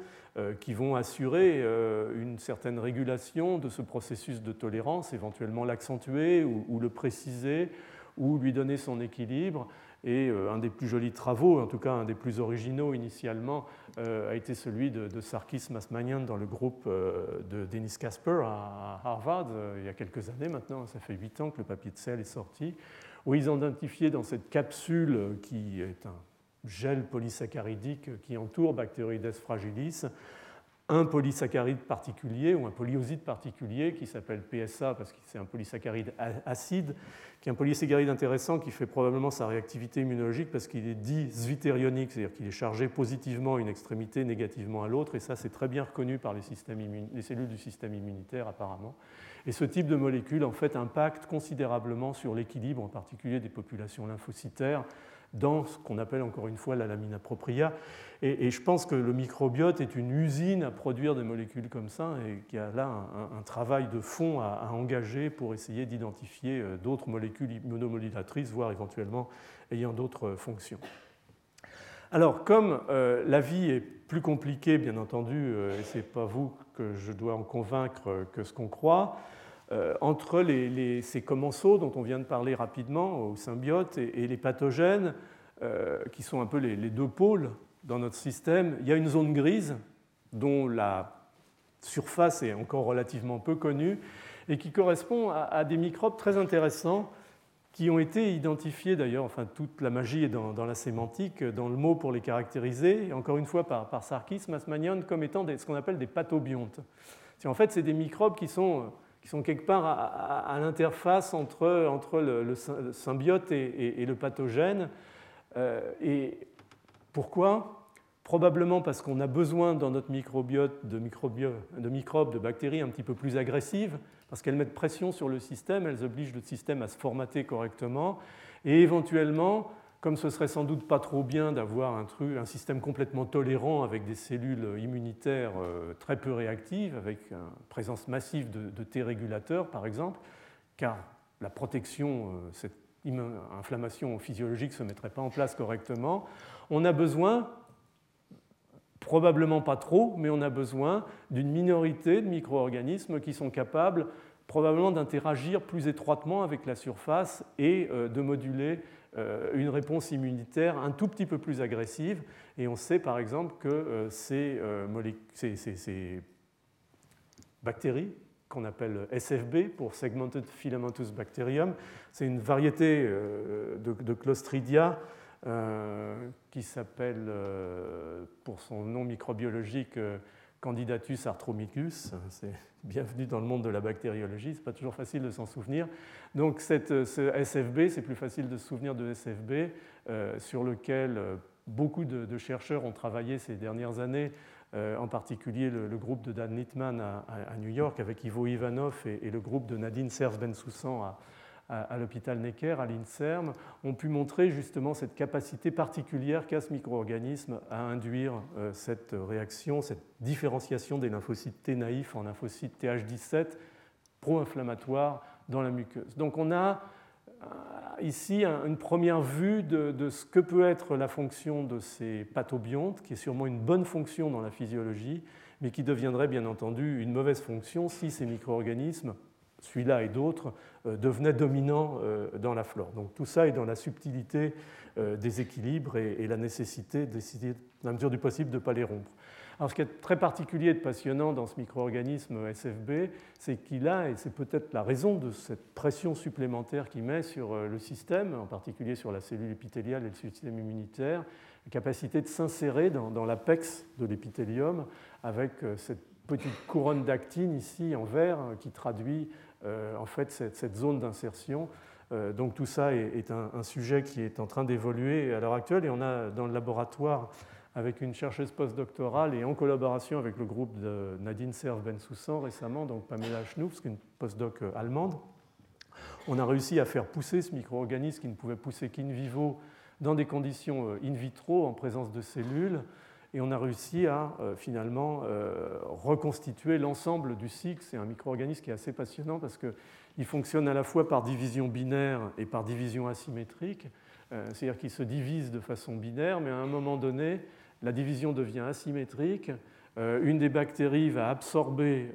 qui vont assurer euh, une certaine régulation de ce processus de tolérance, éventuellement l'accentuer ou, le préciser ou lui donner son équilibre. Et euh, un des plus jolis travaux, en tout cas un des plus originaux initialement, a été celui de, Sarkis Masmanian dans le groupe de Dennis Casper à Harvard il y a quelques années maintenant, ça fait huit ans que le papier de sel est sorti, où ils ont identifié dans cette capsule qui est un gel polysaccharidique qui entoure Bacteroides fragilis, un polysaccharide particulier ou un polyoside particulier qui s'appelle PSA parce que c'est un polysaccharide acide, qui est un polysaccharide intéressant qui fait probablement sa réactivité immunologique parce qu'il est dit zwitterionique, c'est-à-dire qu'il est chargé positivement à une extrémité, négativement à l'autre, et ça c'est très bien reconnu par les, les cellules du système immunitaire apparemment. Et ce type de molécule en fait impacte considérablement sur l'équilibre en particulier des populations lymphocytaires dans ce qu'on appelle encore une fois la lamina propria. Et, je pense que le microbiote est une usine à produire des molécules comme ça et qu'il y a là un, travail de fond à, engager pour essayer d'identifier euh, d'autres molécules immunomodulatrices, voire éventuellement ayant d'autres fonctions. Alors, comme euh, la vie est plus compliquée, bien entendu, euh, et ce n'est pas vous que je dois en convaincre que ce qu'on croit, euh, entre ces commensaux dont on vient de parler rapidement, aux symbiotes, et, les pathogènes, euh, qui sont un peu les, deux pôles dans notre système, il y a une zone grise dont la surface est encore relativement peu connue et qui correspond à, des microbes très intéressants qui ont été identifiés d'ailleurs, enfin toute la magie est dans, la sémantique, dans le mot pour les caractériser, encore une fois par, par Sarkis Masmanian, comme étant ce qu'on appelle des pathobiontes. En fait, c'est des microbes qui sont, qui sont quelque part à, l'interface entre, entre le, symbiote et, le pathogène. Euh, et pourquoi? Probablement parce qu'on a besoin dans notre microbiote de, de microbes, de bactéries un petit peu plus agressives, parce qu'elles mettent pression sur le système, elles obligent le système à se formater correctement, et éventuellement, comme ce serait sans doute pas trop bien d'avoir un, un, système complètement tolérant avec des cellules immunitaires euh, très peu réactives, avec une présence massive de, T régulateurs par exemple, car la protection, euh, cette inflammation physiologique ne se mettrait pas en place correctement, on a besoin Probablement pas trop, mais on a besoin d'une minorité de micro-organismes qui sont capables probablement d'interagir plus étroitement avec la surface et euh, de moduler une réponse immunitaire un tout petit peu plus agressive. Et on sait par exemple que euh, ces, ces, bactéries, qu'on appelle SFB pour Segmented Filamentous Bacterium, c'est une variété de, Clostridia euh, qui s'appelle, euh, pour son nom microbiologique, euh, Candidatus arthromicus. C'est bienvenue dans le monde de la bactériologie, c'est pas toujours facile de s'en souvenir. Donc cette, ce SFB, c'est plus facile de se souvenir de SFB, sur lequel beaucoup de, chercheurs ont travaillé ces dernières années, en particulier le, groupe de Dan Littman à, New York avec Ivo Ivanov et, le groupe de Nadine Serge-Bensoussan à, à, l'hôpital Necker, à l'INSERM, ont pu montrer justement cette capacité particulière qu'a ce micro-organisme à induire euh, cette réaction, cette différenciation des lymphocytes T naïfs en lymphocytes TH17 pro-inflammatoires dans la muqueuse. Donc on a euh, ici une première vue de, de, ce que peut être la fonction de ces pathobiontes, qui est sûrement une bonne fonction dans la physiologie, mais qui deviendrait bien entendu une mauvaise fonction si ces micro-organismes celui-là et d'autres, euh, devenaient dominants euh, dans la flore. Donc tout ça est dans la subtilité euh, des équilibres et la nécessité d'essayer, dans la mesure du possible, de ne pas les rompre. Alors ce qui est très particulier et passionnant dans ce micro-organisme SFB, c'est qu'il a, et c'est peut-être la raison de cette pression supplémentaire qu'il met sur le système, en particulier sur la cellule épithéliale et le système immunitaire, la capacité de s'insérer dans, dans l'apex de l'épithélium avec cette petite couronne d'actine ici en vert qui traduit en fait cette, zone d'insertion. Euh, donc tout ça est, un, sujet qui est en train d'évoluer à l'heure actuelle et on a dans le laboratoire avec une chercheuse postdoctorale et en collaboration avec le groupe de Nadine Serve-Bensoussan récemment, donc Pamela Schnouf, qui est une postdoc euh, allemande, on a réussi à faire pousser ce micro-organisme qui ne pouvait pousser qu'in vivo dans des conditions in vitro en présence de cellules et on a réussi à euh, finalement euh, reconstituer l'ensemble du cycle. C'est un micro-organisme qui est assez passionnant parce qu'il fonctionne à la fois par division binaire et par division asymétrique, euh, c'est-à-dire qu'il se divise de façon binaire, mais à un moment donné, la division devient asymétrique. Une des bactéries va absorber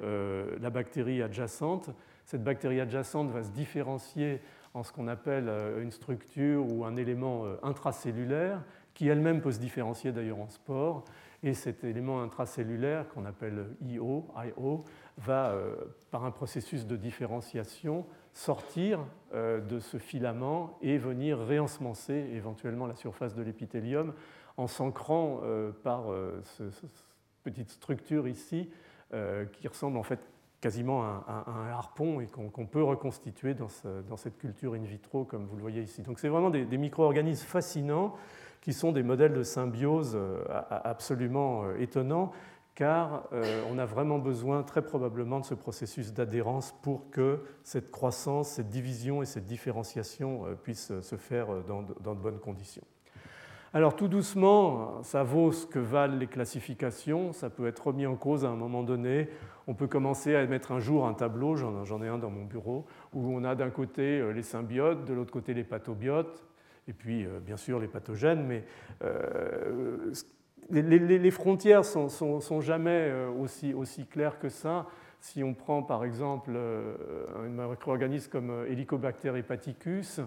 la bactérie adjacente. Cette bactérie adjacente va se différencier en ce qu'on appelle une structure ou un élément intracellulaire qui elle-même peut se différencier d'ailleurs en spore. Et cet élément intracellulaire qu'on appelle IO, IO va, euh, par un processus de différenciation, sortir euh, de ce filament et venir réensemencer éventuellement la surface de l'épithélium en s'ancrant euh, par cette petite structure ici qui ressemble en fait quasiment à, un harpon et qu'on peut reconstituer dans, cette culture in vitro comme vous le voyez ici. Donc c'est vraiment des micro-organismes fascinants qui sont des modèles de symbiose euh, absolument euh, étonnants, car euh, on a vraiment besoin très probablement de ce processus d'adhérence pour que cette croissance, cette division et cette différenciation puissent se faire dans de bonnes conditions. Alors tout doucement, ça vaut ce que valent les classifications, ça peut être remis en cause à un moment donné. On peut commencer à mettre un jour un tableau, j'en ai un dans mon bureau, où on a d'un côté les symbiotes, de l'autre côté les pathobiotes et puis euh, bien sûr les pathogènes, mais euh, les, frontières sont, sont, jamais euh, aussi, claires que ça. Si on prend par exemple un micro-organisme comme Helicobacter hepaticus,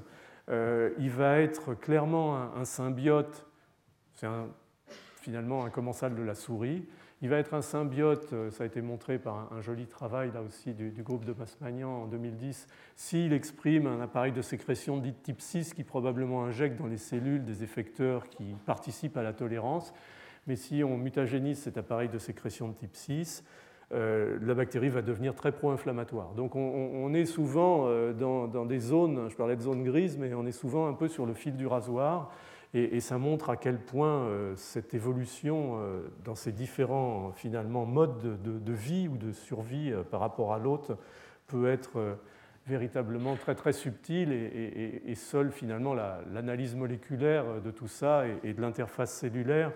il va être clairement un, symbiote, c'est finalement un commensal de la souris. Il va être un symbiote, euh, ça a été montré par un, joli travail là aussi du, groupe de Masmagnan en 2010, s'il exprime un appareil de sécrétion dit type 6 qui probablement injecte dans les cellules des effecteurs qui participent à la tolérance. Mais si on mutagénise cet appareil de sécrétion de type 6, euh, la bactérie va devenir très pro-inflammatoire. Donc on, est souvent euh, dans, dans, des zones, je parlais de zones grises, mais on est souvent un peu sur le fil du rasoir. Et, ça montre à quel point euh, cette évolution euh, dans ces différents finalement modes de, vie ou de survie euh, par rapport à l'autre peut être véritablement très très subtile et, seule finalement l'analyse moléculaire de tout ça et, de l'interface cellulaire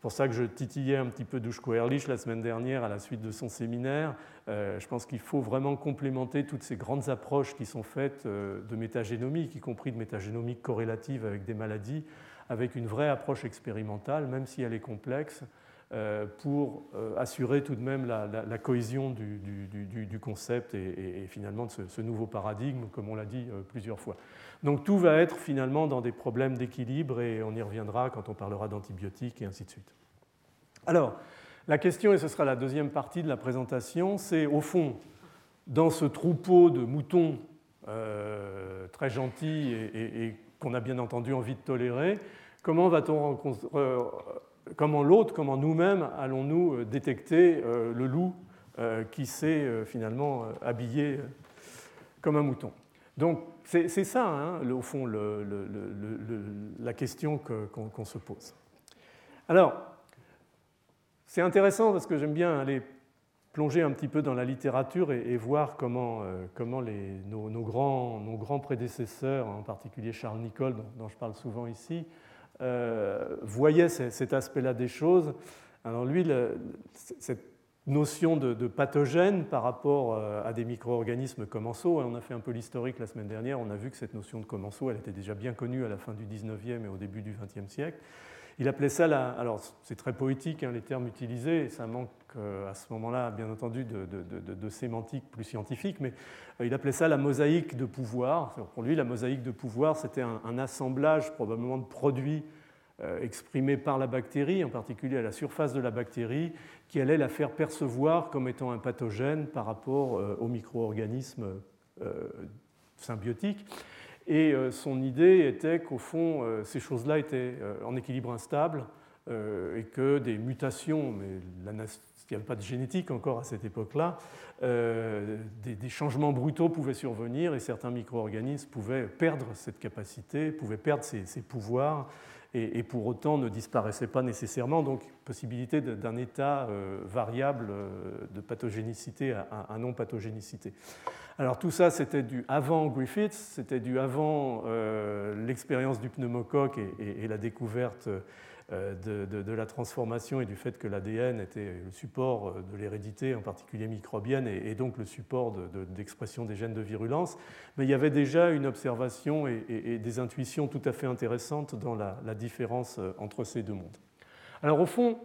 c'est pour ça que je titillais un petit peu Dushko Ehrlich la semaine dernière à la suite de son séminaire. Euh, je pense qu'il faut vraiment complémenter toutes ces grandes approches qui sont faites euh, de métagénomique, y compris de métagénomique corrélative avec des maladies, avec une vraie approche expérimentale, même si elle est complexe, pour assurer tout de même la, cohésion du, concept et, finalement de ce, nouveau paradigme, comme on l'a dit plusieurs fois. Donc tout va être finalement dans des problèmes d'équilibre et on y reviendra quand on parlera d'antibiotiques et ainsi de suite. Alors, la question, et ce sera la deuxième partie de la présentation, c'est au fond, dans ce troupeau de moutons euh, très gentils et, qu'on a bien entendu envie de tolérer, comment va-t-on euh, comment l'autre, comment nous-mêmes allons-nous euh, détecter le loup qui s'est finalement habillé comme un mouton Donc c'est ça, hein, au fond, la question qu'on se pose. Alors, c'est intéressant parce que j'aime bien aller plonger un petit peu dans la littérature et, voir comment, euh, comment nos, grands, nos, grands, prédécesseurs, en particulier Charles Nicolle, dont, je parle souvent ici, euh, voyaient cet aspect-là des choses. Alors lui, cette notion de, pathogène par rapport euh, à des micro-organismes commensaux. On a fait un peu l'historique la semaine dernière, on a vu que cette notion de commensaux, elle était déjà bien connue à la fin du 19e et au début du 20e siècle. Il appelait ça la. Alors, c'est très poétique, hein, les termes utilisés, ça manque euh, à ce moment-là, bien entendu, de, sémantique plus scientifique, mais euh, il appelait ça la mosaïque de pouvoir. Pour lui, la mosaïque de pouvoir, c'était un, assemblage probablement de produits exprimés par la bactérie, en particulier à la surface de la bactérie, qui allait la faire percevoir comme étant un pathogène par rapport euh, aux micro-organismes euh, symbiotiques. Et euh, son idée était qu'au fond, ces choses-là étaient en équilibre instable et que des mutations, mais il n'y avait pas de génétique encore à cette époque-là, des, changements brutaux pouvaient survenir et certains micro-organismes pouvaient perdre cette capacité, pouvaient perdre ces pouvoirs et, pour autant ne disparaissait pas nécessairement, donc possibilité d'un état euh, variable euh, de pathogénicité à, non-pathogénicité. Alors tout ça, c'était du avant Griffiths, c'était du avant euh, l'expérience du pneumocoque et, et la découverte euh, de, la transformation et du fait que l'ADN était le support euh, de l'hérédité, en particulier microbienne, et, donc le support d'expression des gènes de virulence. Mais il y avait déjà une observation et, des intuitions tout à fait intéressantes dans la, différence euh, entre ces deux mondes. Alors au fond,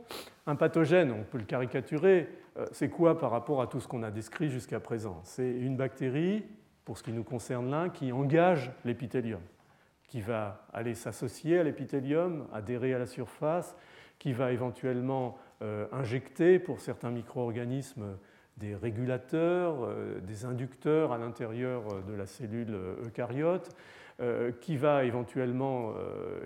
un pathogène, on peut le caricaturer, c'est quoi par rapport à tout ce qu'on a décrit jusqu'à présent? C'est une bactérie, pour ce qui nous concerne là, qui engage l'épithélium qui va aller s'associer à l'épithélium, adhérer à la surface, qui va éventuellement euh, injecter pour certains micro-organismes des régulateurs, euh, des inducteurs à l'intérieur euh, de la cellule eucaryote, qui va éventuellement,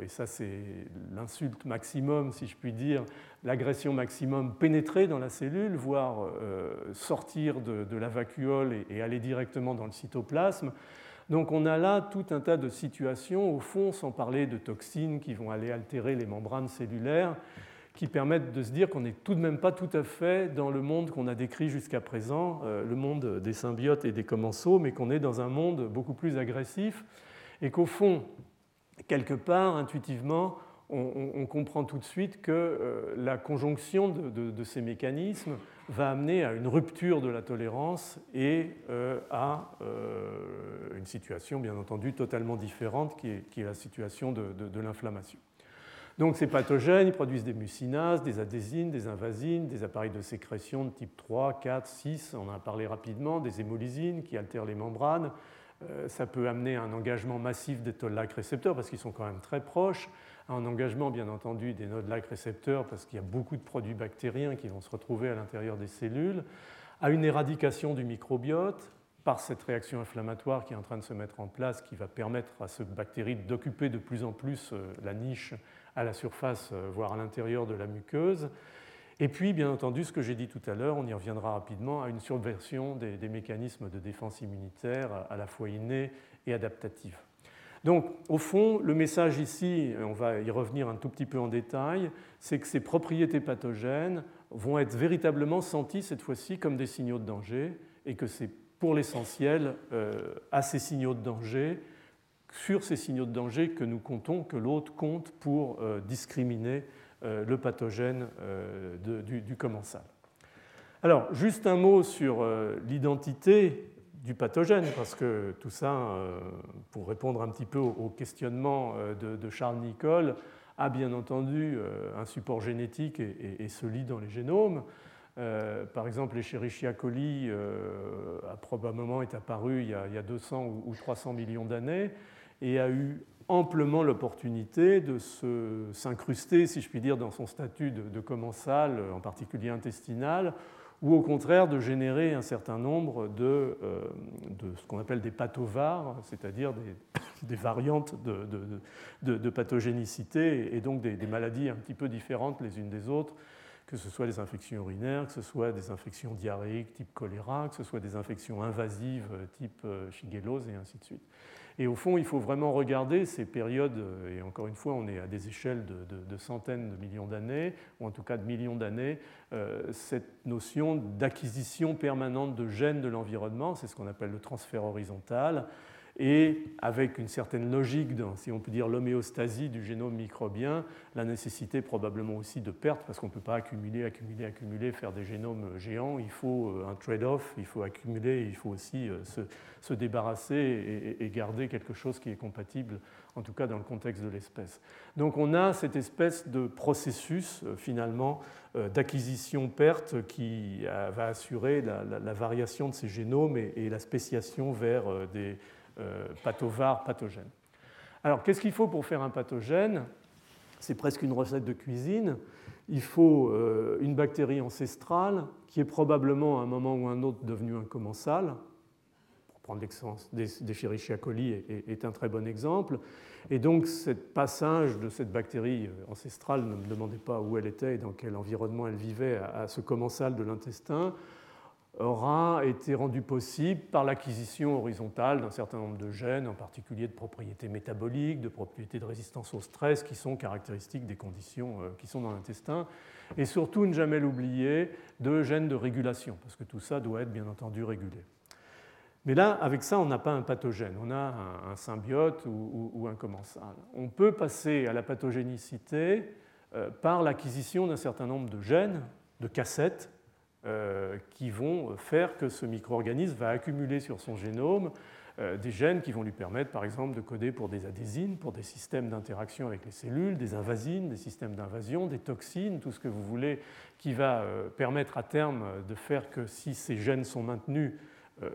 et ça c'est l'insulte maximum si je puis dire, l'agression maximum pénétrer dans la cellule, voire sortir de, la vacuole et, aller directement dans le cytoplasme. Donc on a là tout un tas de situations, au fond, sans parler de toxines qui vont aller altérer les membranes cellulaires, qui permettent de se dire qu'on n'est tout de même pas tout à fait dans le monde qu'on a décrit jusqu'à présent, euh, le monde des symbiotes et des commensaux, mais qu'on est dans un monde beaucoup plus agressif, et qu'au fond, quelque part, intuitivement, on, comprend tout de suite que euh, la conjonction de, ces mécanismes va amener à une rupture de la tolérance et euh, à euh, une situation, bien entendu, totalement différente qui est, la situation de, l'inflammation. Donc ces pathogènes, ils produisent des mucinases, des adhésines, des invasines, des appareils de sécrétion de type 3, 4, 6, on en a parlé rapidement, des hémolysines qui altèrent les membranes. ça peut amener à un engagement massif des toll-like récepteurs parce qu'ils sont quand même très proches un engagement bien entendu des nodes-lac récepteurs parce qu'il y a beaucoup de produits bactériens qui vont se retrouver à l'intérieur des cellules, à une éradication du microbiote par cette réaction inflammatoire qui est en train de se mettre en place, qui va permettre à ce bactérie d'occuper de plus en plus euh, la niche à la surface, euh, voire à l'intérieur de la muqueuse. Et puis, bien entendu, ce que j'ai dit tout à l'heure, on y reviendra rapidement, à une subversion des, mécanismes de défense immunitaire à la fois innés et adaptatifs. Donc, au fond, le message ici, on va y revenir un tout petit peu en détail, c'est que ces propriétés pathogènes vont être véritablement senties cette fois-ci comme des signaux de danger et que c'est pour l'essentiel euh, à ces signaux de danger, sur ces signaux de danger que nous comptons, que l'autre compte pour euh, discriminer euh, le pathogène du, commensal. Alors, juste un mot sur l'identité du pathogène, parce que tout ça, pour répondre un petit peu au questionnement de, Charles Nicole, a bien entendu un support génétique et, se lit dans les génomes. Euh, par exemple, l'Escherichia coli euh, a probablement est apparu il y a, 200 ou 300 millions d'années et a eu amplement l'opportunité de s'incruster, si je puis dire, dans son statut de, commensal, en particulier intestinal, ou au contraire de générer un certain nombre de, euh, ce qu'on appelle des pathovars, c'est-à-dire des, variantes de, pathogénicité et donc des, maladies un petit peu différentes les unes des autres, que ce soit des infections urinaires, que ce soit des infections diarrhéiques type choléra, que ce soit des infections invasives type euh, shigellose et ainsi de suite. Et au fond, il faut vraiment regarder ces périodes, euh, et encore une fois, on est à des échelles de, centaines de millions d'années, ou en tout cas de millions d'années, cette notion d'acquisition permanente de gènes de l'environnement, c'est ce qu'on appelle le transfert horizontal, et avec une certaine logique, si on peut dire l'homéostasie du génome microbien, la nécessité probablement aussi de perte, parce qu'on ne peut pas accumuler, accumuler, accumuler, faire des génomes géants, il faut euh, un trade-off, il faut accumuler, il faut aussi euh, se, débarrasser et, garder quelque chose qui est compatible, en tout cas dans le contexte de l'espèce. Donc on a cette espèce de processus euh, finalement d'acquisition-perte qui va assurer la, variation de ces génomes et la spéciation vers des euh, pathovar pathogène. Alors, qu'est-ce qu'il faut pour faire un pathogène? C'est presque une recette de cuisine. Il faut euh, une bactérie ancestrale qui est probablement à un moment ou un autre devenue un commensal. Pour prendre l'exemple des coli est, un très bon exemple. Et donc, ce passage de cette bactérie euh, ancestrale, ne me demandez pas où elle était et dans quel environnement elle vivait, à ce commensal de l'intestin, aura été rendu possible par l'acquisition horizontale d'un certain nombre de gènes, en particulier de propriétés métaboliques, de propriétés de résistance au stress qui sont caractéristiques des conditions euh, qui sont dans l'intestin, et surtout, ne jamais l'oublier, de gènes de régulation, parce que tout ça doit être bien entendu régulé. Mais là, avec ça, on n'a pas un pathogène, on a un, symbiote ou, un commensal. On peut passer à la pathogénicité euh, par l'acquisition d'un certain nombre de gènes, de cassettes, qui vont faire que ce micro-organisme va accumuler sur son génome euh, des gènes qui vont lui permettre, par exemple, de coder pour des adhésines, pour des systèmes d'interaction avec les cellules, des invasines, des systèmes d'invasion, des toxines, tout ce que vous voulez, qui va euh, permettre à terme de faire que si ces gènes sont maintenus,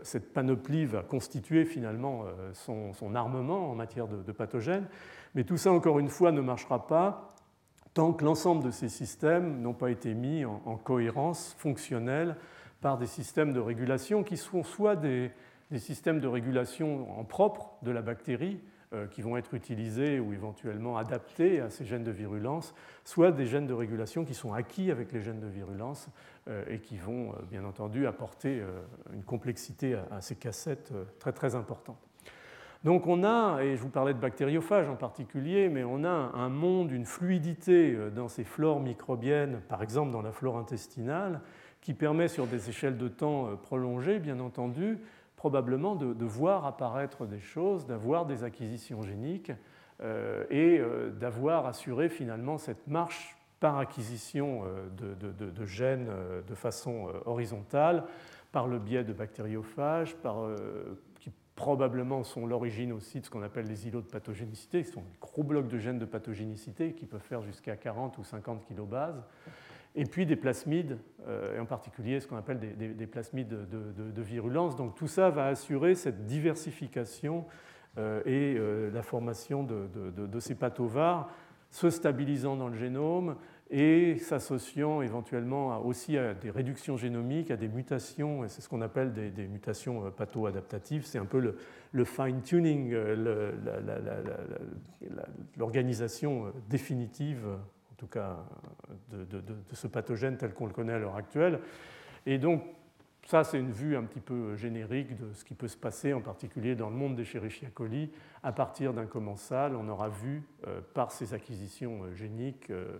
cette panoplie va constituer finalement son, armement en matière de pathogènes. Mais tout ça, encore une fois, ne marchera pas tant que l'ensemble de ces systèmes n'ont pas été mis en, cohérence fonctionnelle par des systèmes de régulation qui sont soit des, systèmes de régulation en propre de la bactérie, euh, qui vont être utilisés ou éventuellement adaptés à ces gènes de virulence, soit des gènes de régulation qui sont acquis avec les gènes de virulence euh, et qui vont euh, bien entendu apporter une complexité à, ces cassettes très très importante. Donc on a, et je vous parlais de bactériophages en particulier, mais on a un monde, une fluidité euh, dans ces flores microbiennes, par exemple dans la flore intestinale, qui permet sur des échelles de temps euh, prolongées, bien entendu, probablement de, voir apparaître des choses, d'avoir des acquisitions géniques euh, et d'avoir assuré finalement cette marche par acquisition de, gènes de façon horizontale par le biais de bactériophages, par probablement sont l'origine aussi de ce qu'on appelle les îlots de pathogénicité, qui sont des gros blocs de gènes de pathogénicité qui peuvent faire jusqu'à 40 ou 50 kilobases, et puis des plasmides, euh, et en particulier ce qu'on appelle des, plasmides de, virulence. Donc tout ça va assurer cette diversification euh, et euh, la formation de, ces pathovars se stabilisant dans le génome et s'associant éventuellement aussi à des réductions génomiques, à des mutations, et c'est ce qu'on appelle des, mutations patho-adaptatives. C'est un peu le, fine-tuning, l'organisation définitive, en tout cas de, de ce pathogène tel qu'on le connaît à l'heure actuelle. Et donc, ça, c'est une vue un petit peu générique de ce qui peut se passer, en particulier dans le monde des Escherichia coli. À partir d'un commensal, on aura vu, euh, par ces acquisitions euh, géniques, euh,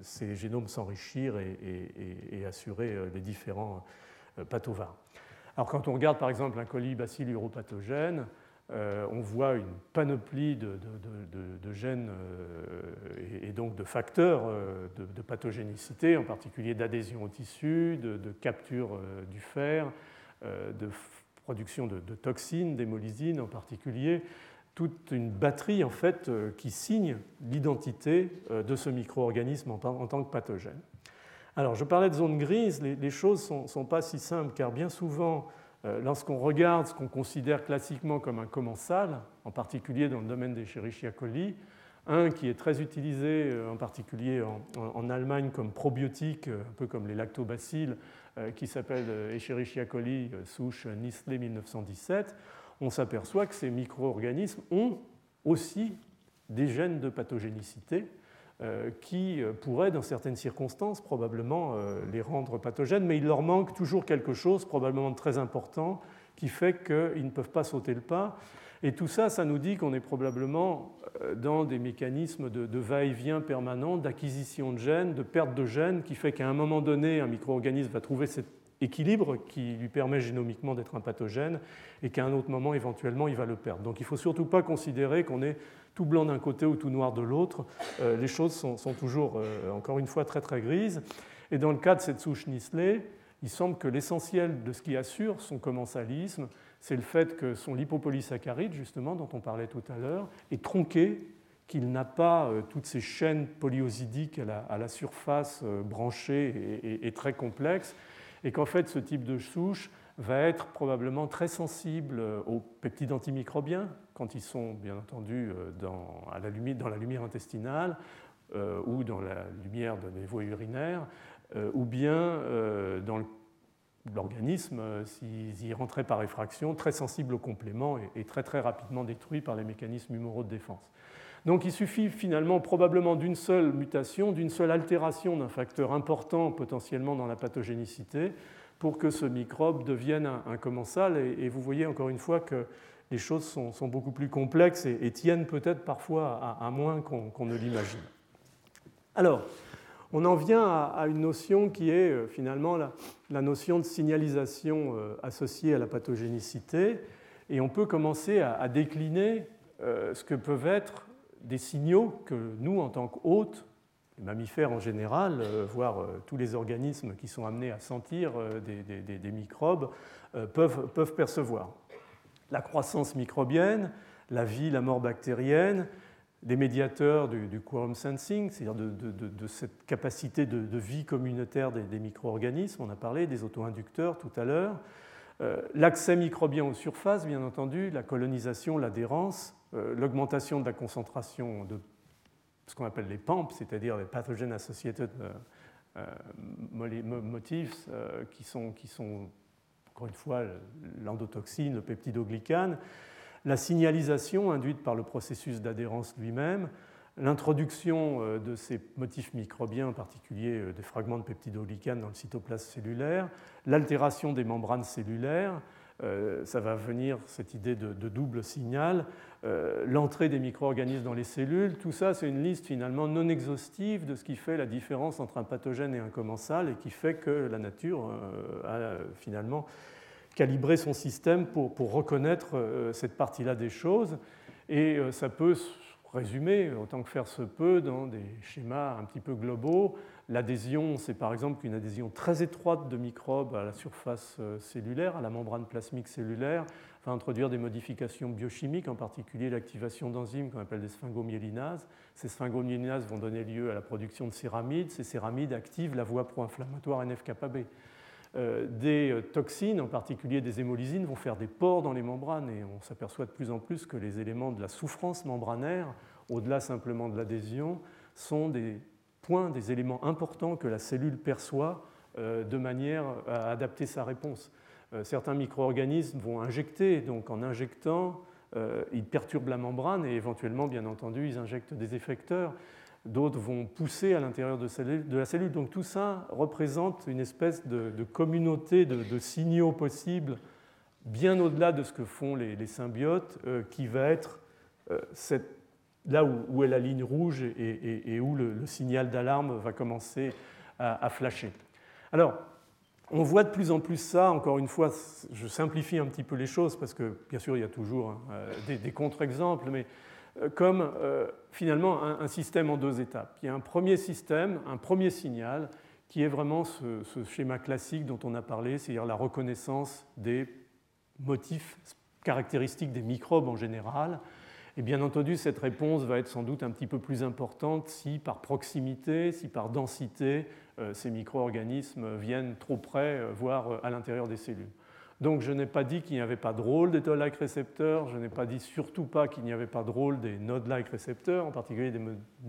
ces génomes s'enrichir et, assurer les différents pathovars. Alors, quand on regarde par exemple un colis bacille uropathogène, euh, on voit une panoplie de, gènes euh, et, donc de facteurs euh, de, pathogénicité, en particulier d'adhésion au tissu, de, capture du fer, de production de, toxines, d'hémolysine en particulier, toute une batterie en fait qui signe l'identité de ce micro-organisme en, tant que pathogène. Alors je parlais de zone grise, les, choses ne sont, pas si simples car bien souvent lorsqu'on regarde ce qu'on considère classiquement comme un commensal, en particulier dans le domaine des Escherichia coli, un qui est très utilisé euh, en particulier en, Allemagne comme probiotique, euh, un peu comme les lactobacilles, qui s'appelle Escherichia coli souche Nistlé 1917, on s'aperçoit que ces micro-organismes ont aussi des gènes de pathogénicité euh, qui euh, pourrait, dans certaines circonstances, probablement euh, les rendre pathogènes, mais il leur manque toujours quelque chose, probablement très important, qui fait qu'ils ne peuvent pas sauter le pas. Et tout ça, ça nous dit qu'on est probablement dans des mécanismes de, va-et-vient permanent, d'acquisition de gènes, de perte de gènes, qui fait qu'à un moment donné, un micro-organisme va trouver cet équilibre qui lui permet génomiquement d'être un pathogène, et qu'à un autre moment, éventuellement, il va le perdre. Donc il ne faut surtout pas considérer qu'on est tout blanc d'un côté ou tout noir de l'autre. Euh, les choses sont, toujours, euh, encore une fois, très très grises. Et dans le cas de cette souche Nisley, il semble que l'essentiel de ce qui assure son commensalisme, c'est le fait que son lipopolysaccharide, justement, dont on parlait tout à l'heure, est tronqué, qu'il n'a pas euh, toutes ces chaînes polyosidiques à la, surface branchée et, et, très complexes, et qu'en fait, ce type de souche va être probablement très sensible aux peptides antimicrobiens, quand ils sont bien entendu euh, dans, la, lumière, intestinale euh, ou dans la lumière des voies urinaires, euh, ou bien dans l'organisme, s'ils y rentraient par effraction, très sensible au complément et, très très rapidement détruit par les mécanismes humoraux de défense. Donc il suffit finalement probablement d'une seule mutation, d'une seule altération d'un facteur important potentiellement dans la pathogénicité pour que ce microbe devienne un, commensal. Et, vous voyez encore une fois que les choses sont, beaucoup plus complexes et, tiennent peut-être parfois à, moins qu'on ne l'imagine. Alors, on en vient à, une notion qui est euh, finalement la, notion de signalisation euh, associée à la pathogénicité, et on peut commencer à, décliner euh, ce que peuvent être des signaux que nous, en tant qu'hôtes, les mammifères en général, voire tous les organismes qui sont amenés à sentir des, microbes, peuvent percevoir. La croissance microbienne, la vie, la mort bactérienne, les médiateurs du, quorum sensing, c'est-à-dire de, cette capacité de, vie communautaire des, micro-organismes, on a parlé des auto-inducteurs tout à l'heure, euh, l'accès microbien aux surfaces, bien entendu, la colonisation, l'adhérence, euh, l'augmentation de la concentration de ce qu'on appelle les PAMP, c'est-à-dire les Pathogen Associated euh, Motifs, qui sont, qui sont encore une fois l'endotoxine, le peptidoglycane, la signalisation induite par le processus d'adhérence lui-même, l'introduction euh, de ces motifs microbiens, en particulier euh, des fragments de peptidoglycane dans le cytoplasme cellulaire, l'altération des membranes cellulaires, euh, ça va venir cette idée de, double signal, l'entrée des micro-organismes dans les cellules, tout ça c'est une liste finalement non exhaustive de ce qui fait la différence entre un pathogène et un commensal et qui fait que la nature a finalement calibrer son système pour, pour reconnaître euh, cette partie-là des choses. Et euh, ça peut se résumer, autant que faire se peut, dans des schémas un petit peu globaux. L'adhésion, c'est par exemple une adhésion très étroite de microbes à la surface euh, cellulaire, à la membrane plasmique cellulaire, va introduire des modifications biochimiques, en particulier l'activation d'enzymes qu'on appelle des sphingomyélinases. Ces sphingomyélinases vont donner lieu à la production de céramides. Ces céramides activent la voie pro-inflammatoire NF-κB. Euh, des euh, toxines, en particulier des hémolysines, vont faire des pores dans les membranes et on s'aperçoit de plus en plus que les éléments de la souffrance membranaire, au-delà simplement de l'adhésion, sont des des éléments importants que la cellule perçoit de manière à adapter sa réponse. Certains micro-organismes vont injecter, donc en injectant, ils perturbent la membrane et éventuellement, bien entendu, ils injectent des effecteurs d'autres vont pousser à l'intérieur de, la cellule. Donc tout ça représente une espèce de, communauté de, signaux possibles, bien au-delà de ce que font les, symbiotes, euh, qui va être euh, là où, est la ligne rouge et, où le, signal d'alarme va commencer à, flasher. Alors, on voit de plus en plus ça, encore une fois, je simplifie un petit peu les choses parce que bien sûr il y a toujours hein, euh, des, contre-exemples, mais euh, comme euh, finalement un, système en deux étapes. Il y a un premier système, un premier signal, qui est vraiment ce, schéma classique dont on a parlé, c'est-à-dire la reconnaissance des motifs caractéristiques des microbes en général. Et bien entendu, cette réponse va être sans doute un petit peu plus importante si par proximité, si par densité, euh, ces micro-organismes viennent trop près, voire à l'intérieur des cellules. Donc je n'ai pas dit qu'il n'y avait pas de rôle des toll-like récepteurs, je n'ai pas dit surtout pas qu'il n'y avait pas de rôle des node-like récepteurs, en particulier des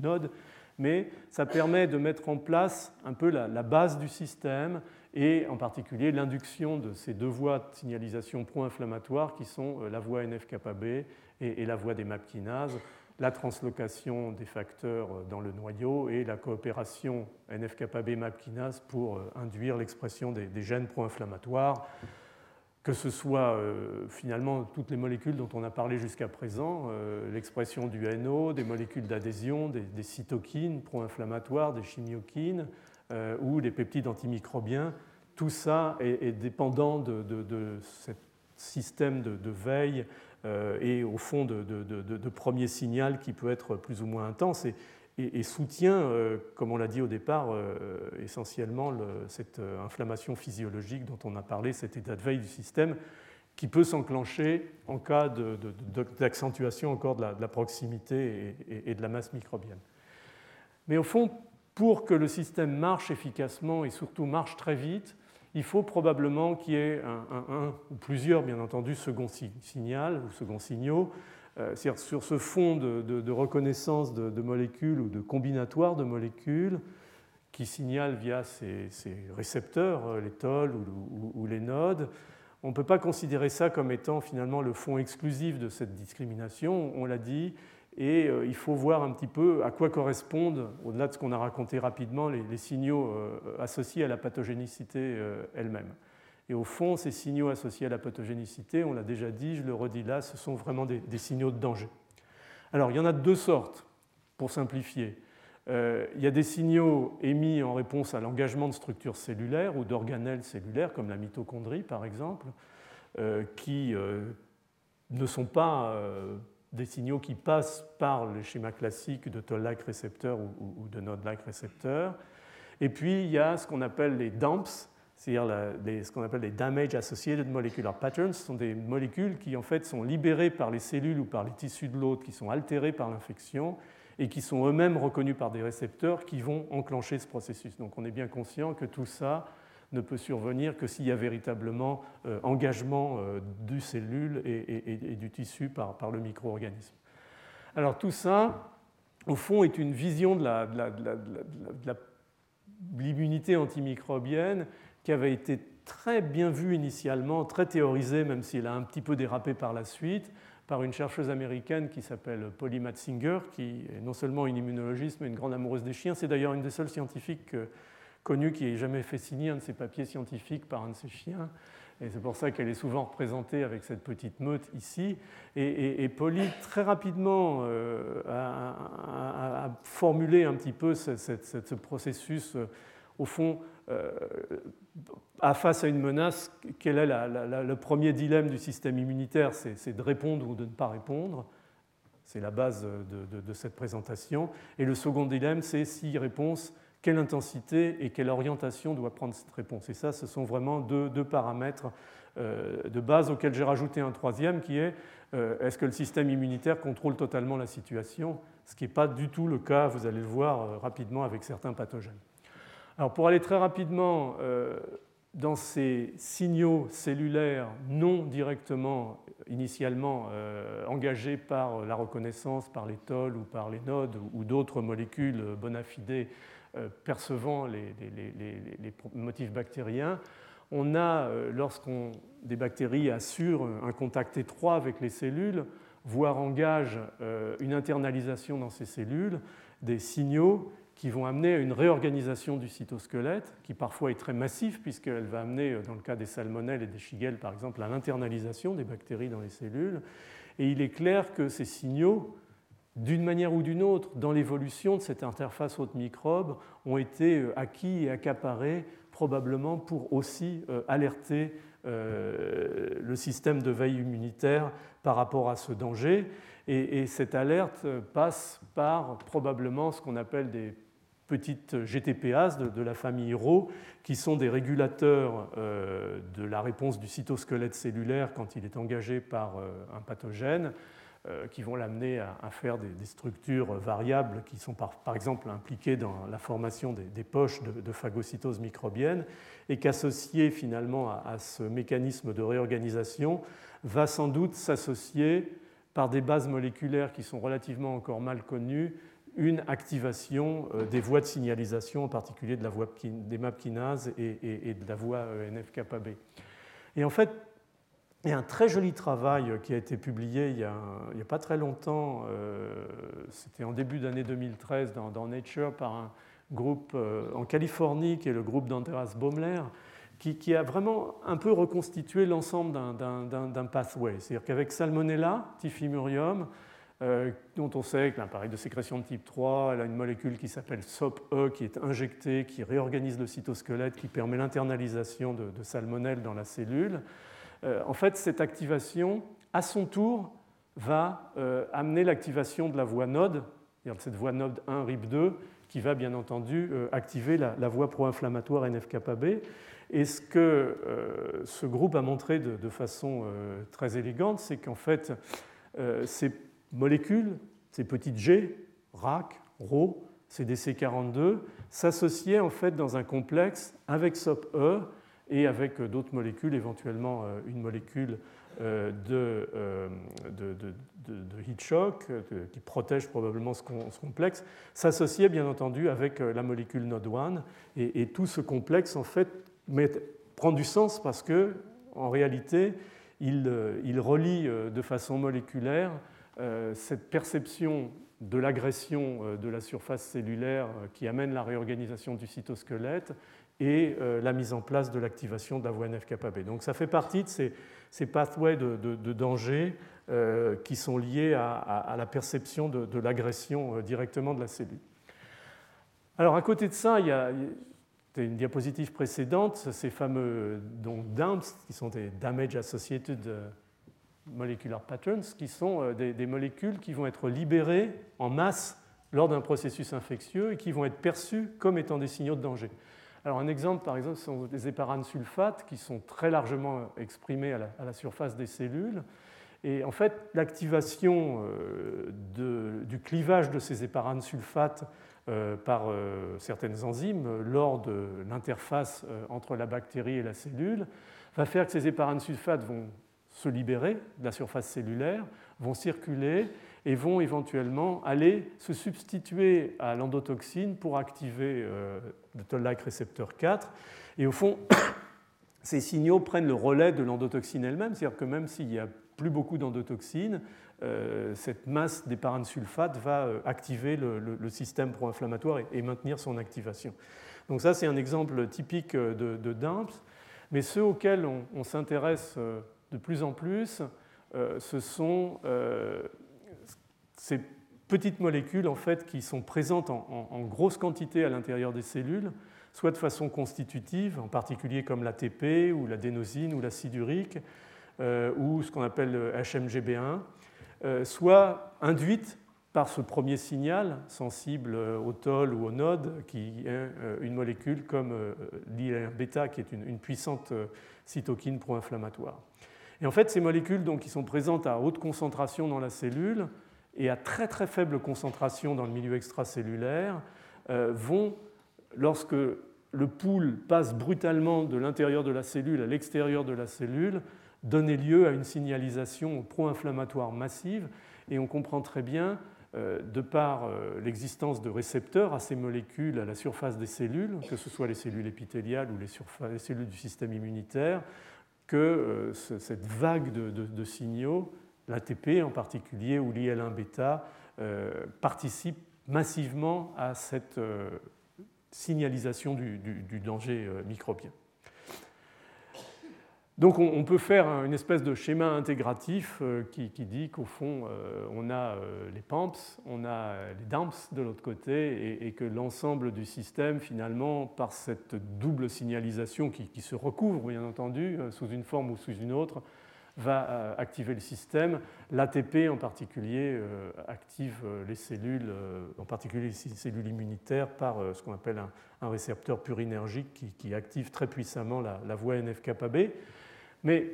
nodes, mais ça permet de mettre en place un peu la, base du système et en particulier l'induction de ces deux voies de signalisation pro-inflammatoire qui sont euh, la voie NF-kappa-B et, la voie des MAP kinases, la translocation des facteurs euh, dans le noyau et la coopération NF-kappa-B-MAP pour euh, induire l'expression des, des gènes pro-inflammatoires que ce soit euh, finalement toutes les molécules dont on a parlé jusqu'à présent, l'expression du NO, des molécules d'adhésion, des, cytokines pro-inflammatoires, des chimiokines ou des peptides antimicrobiens, tout ça est, dépendant de, ce système de, veille et au fond de, premier signal qui peut être plus ou moins intense et, soutient, euh, comme on l'a dit au départ, euh, essentiellement cette euh, inflammation physiologique dont on a parlé, cet état de veille du système, qui peut s'enclencher en cas d'accentuation encore de la, proximité et, de la masse microbienne. Mais au fond, pour que le système marche efficacement et surtout marche très vite, il faut probablement qu'il y ait un, ou plusieurs, bien entendu, second signal ou second signaux euh, sur ce fond de, reconnaissance de, molécules ou de combinatoires de molécules qui signalent via ces, récepteurs, euh, les tolls ou, les nodes. On ne peut pas considérer ça comme étant finalement le fond exclusif de cette discrimination, on l'a dit, et euh, il faut voir un petit peu à quoi correspondent, au-delà de ce qu'on a raconté rapidement, les signaux associés à la pathogénicité elle-même. Et au fond, ces signaux associés à la pathogénicité, on l'a déjà dit, je le redis là, ce sont vraiment des, signaux de danger. Alors, il y en a deux sortes, pour simplifier. Euh, il y a des signaux émis en réponse à l'engagement de structures cellulaires ou d'organelles cellulaires, comme la mitochondrie par exemple, euh, qui euh, ne sont pas des signaux qui passent par le schéma classique de toll-like récepteur ou, de node-like récepteur. Et puis il y a ce qu'on appelle les DAMPs, c'est-à-dire ce qu'on appelle les damage associated molecular patterns, ce sont des molécules qui en fait sont libérées par les cellules ou par les tissus de l'autre, qui sont altérées par l'infection et qui sont eux-mêmes reconnus par des récepteurs qui vont enclencher ce processus. Donc on est bien conscient que tout ça ne peut survenir que s'il y a véritablement euh, engagement euh, du cellule et, du tissu par, le micro-organisme. Alors tout ça, au fond, est une vision de l'immunité antimicrobienne qui avait été très bien vue initialement, très théorisée, même s'il a un petit peu dérapé par la suite, par une chercheuse américaine qui s'appelle Polly Matzinger, qui est non seulement une immunologiste, mais une grande amoureuse des chiens. C'est d'ailleurs une des seules scientifiques euh, connues qui ait jamais fait signer un de ses papiers scientifiques par un de ses chiens. Et c'est pour ça qu'elle est souvent représentée avec cette petite meute ici. Et, Polly, très rapidement, euh, a, formulé un petit peu ce, processus, euh, au fond, face à une menace, quel est le premier dilemme du système immunitaire? C'est de répondre ou de ne pas répondre. C'est la base de, cette présentation. Et le second dilemme, c'est si réponse, quelle intensité et quelle orientation doit prendre cette réponse. Et ça, ce sont vraiment deux, paramètres euh, de base auxquels j'ai rajouté un troisième qui est euh, est-ce que le système immunitaire contrôle totalement la situation? Ce qui n'est pas du tout le cas, vous allez le voir euh, rapidement avec certains pathogènes. Alors pour aller très rapidement dans ces signaux cellulaires non directement initialement engagés par la reconnaissance, par les tolls ou par les nodes ou, d'autres molécules bona fide percevant les, motifs bactériens, on a, euh, lorsqu'on des bactéries assurent un contact étroit avec les cellules, voire engagent une internalisation dans ces cellules, des signaux qui vont amener à une réorganisation du cytosquelette, qui parfois est très massif, puisqu'elle va amener, euh, dans le cas des salmonelles et des shigelles par exemple, à l'internalisation des bactéries dans les cellules. Et il est clair que ces signaux, d'une manière ou d'une autre, dans l'évolution de cette interface hôte-microbe, ont été euh, acquis et accaparés probablement pour aussi euh, alerter le système de veille immunitaire par rapport à ce danger. Et, cette alerte passe par probablement ce qu'on appelle des petites GTPase de, la famille RO, qui sont des régulateurs euh, de la réponse du cytosquelette cellulaire quand il est engagé par euh, un pathogène, euh, qui vont l'amener à, faire des, structures variables qui sont par, exemple impliquées dans la formation des, poches de, phagocytose microbienne, et qu'associé finalement à, ce mécanisme de réorganisation va sans doute s'associer par des bases moléculaires qui sont relativement encore mal connues une activation euh, des voies de signalisation, en particulier de la voie des MAP kinases et, de la voie euh, NF-kappa Et en fait, a un très joli travail qui a été publié il n'y a, pas très longtemps, euh, c'était en début d'année 2013 dans, Nature par un groupe en Californie qui est le groupe d'Andreas Baumler, qui, a vraiment un peu reconstitué l'ensemble d'un pathway. C'est-à-dire qu'avec Salmonella, Typhimurium, euh, dont on sait que l'appareil de sécrétion de type 3 elle a une molécule qui s'appelle SOP-E qui est injectée, qui réorganise le cytosquelette, qui permet l'internalisation de, salmonelle dans la cellule. Euh, en fait, cette activation, à son tour, va euh, amener l'activation de la voie node, cette voie node 1 RIP2, qui va bien entendu activer la, voie pro-inflammatoire NF-kappa Et ce que ce groupe a montré de, façon très élégante, c'est qu'en fait, c'est molécules, ces petites G, RAC, RO, CDC42, s'associaient en fait dans un complexe avec SOP-E et avec d'autres molécules, éventuellement euh, une molécule euh, euh, de, heat shock qui protège probablement ce, complexe, s'associait bien entendu avec la molécule NOD1 et, tout ce complexe en fait prend du sens parce que en réalité il, relie de façon moléculaire euh, cette perception de l'agression euh, de la surface cellulaire euh, qui amène la réorganisation du cytosquelette et la mise en place de l'activation voie NF-kappa Donc ça fait partie de ces, pathways de, danger qui sont liés à, la perception de, l'agression directement de la cellule. Alors à côté de ça, il y a une diapositive précédente, ces fameux donc, DAMPs, qui sont des Damage Associated molecular patterns, qui sont euh, des, molécules qui vont être libérées en masse lors d'un processus infectieux et qui vont être perçues comme étant des signaux de danger. Alors un exemple, par exemple, sont des éparanes sulfates qui sont très largement exprimés à la, surface des cellules. Et en fait, l'activation euh, du clivage de ces éparanes sulfates euh, par certaines enzymes lors de l'interface entre la bactérie et la cellule va faire que ces éparanes sulfates vont se libérer de la surface cellulaire, vont circuler et vont éventuellement aller se substituer à l'endotoxine pour activer euh, le toll-like récepteur 4. Et au fond, ces signaux prennent le relais de l'endotoxine elle-même, c'est-à-dire que même s'il n'y a plus beaucoup d'endotoxine, euh, cette masse des sulfate va euh, activer le, système pro-inflammatoire et, maintenir son activation. Donc ça, c'est un exemple typique de, DIMPS. Mais ceux auxquels on s'intéresse de plus en plus, ce sont ces petites molécules en fait, qui sont présentes en, grosse quantité à l'intérieur des cellules, soit de façon constitutive, en particulier comme l'ATP ou l'adénosine ou l'acide urique, euh, ou ce qu'on appelle le HMGB1, soit induites par ce premier signal sensible au toll ou au node, qui est une molécule comme l'IL-bêta, qui est une, puissante cytokine pro-inflammatoire. Et en fait, ces molécules donc, qui sont présentes à haute concentration dans la cellule et à très très faible concentration dans le milieu extracellulaire euh, vont, lorsque le pool passe brutalement de l'intérieur de la cellule à l'extérieur de la cellule, donner lieu à une signalisation pro-inflammatoire massive. Et on comprend très bien, euh, de par euh, l'existence de récepteurs à ces molécules à la surface des cellules, que ce soit les cellules épithéliales ou les, cellules du système immunitaire, que cette vague de, signaux, l'ATP en particulier ou l'IL1β, participe massivement à cette signalisation du danger microbien. Donc on, peut faire une espèce de schéma intégratif euh, qui, dit qu'au fond, euh, on a euh, les PAMPs, on a les DAMPs de l'autre côté, et, que l'ensemble du système, finalement, par cette double signalisation qui, se recouvre, bien entendu, sous une forme ou sous une autre, va activer le système. L'ATP en particulier active les cellules, en particulier les cellules immunitaires, par ce qu'on appelle un, récepteur purinergique qui, active très puissamment la, voie NF-κB. Mais,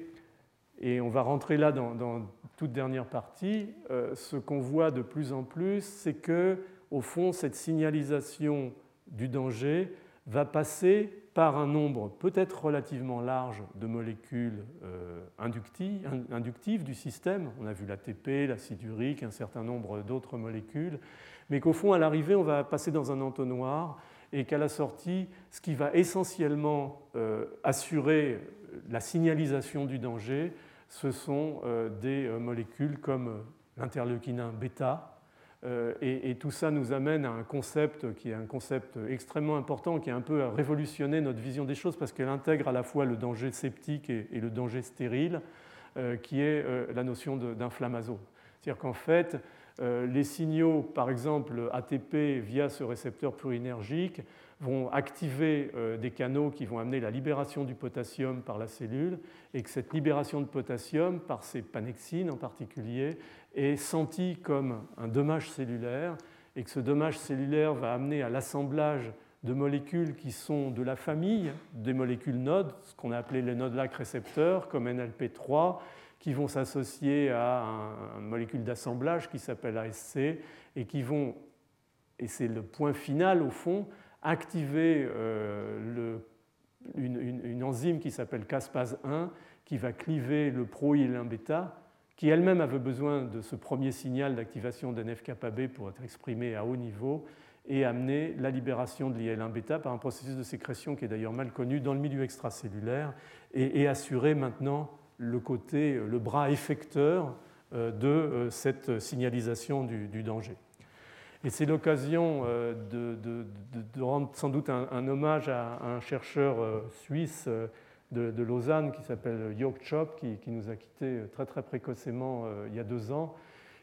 et on va rentrer là dans, toute dernière partie, euh, ce qu'on voit de plus en plus, c'est que, au fond, cette signalisation du danger va passer par un nombre peut-être relativement large de molécules euh, inductives, du système. On a vu l'ATP, l'acide urique, un certain nombre d'autres molécules, mais qu'au fond, à l'arrivée, on va passer dans un entonnoir et qu'à la sortie, ce qui va essentiellement euh, assurer la signalisation du danger, ce sont euh, des molécules comme l'interleukinin bêta. Et, tout ça nous amène à un concept qui est un concept extrêmement important, qui a un peu révolutionné notre vision des choses parce qu'elle intègre à la fois le danger septique et, le danger stérile, qui est la notion d'inflammasome. C'est-à-dire qu'en fait, euh, les signaux, par exemple ATP via ce récepteur plurinergique, vont activer euh, des canaux qui vont amener la libération du potassium par la cellule et que cette libération de potassium, par ces panexines en particulier, est sentie comme un dommage cellulaire et que ce dommage cellulaire va amener à l'assemblage de molécules qui sont de la famille des molécules nodes, ce qu'on a appelé les nodes-lac récepteurs, comme NLP3, qui vont s'associer à une molécule d'assemblage qui s'appelle ASC et qui vont, et c'est le point final au fond, activer euh, une, enzyme qui s'appelle caspase 1 qui va cliver le pro-IL1β qui elle-même avait besoin de ce premier signal d'activation d'NF-κB pour être exprimé à haut niveau et amener la libération de l'IL1β par un processus de sécrétion qui est d'ailleurs mal connu dans le milieu extracellulaire et, assurer maintenant le côté, le bras effecteur euh, de euh, cette signalisation du, danger. Et c'est l'occasion euh, de, rendre sans doute un, hommage à un chercheur suisse de, Lausanne qui s'appelle Jörg Chop, qui, nous a quittés très très précocement il y a deux ans,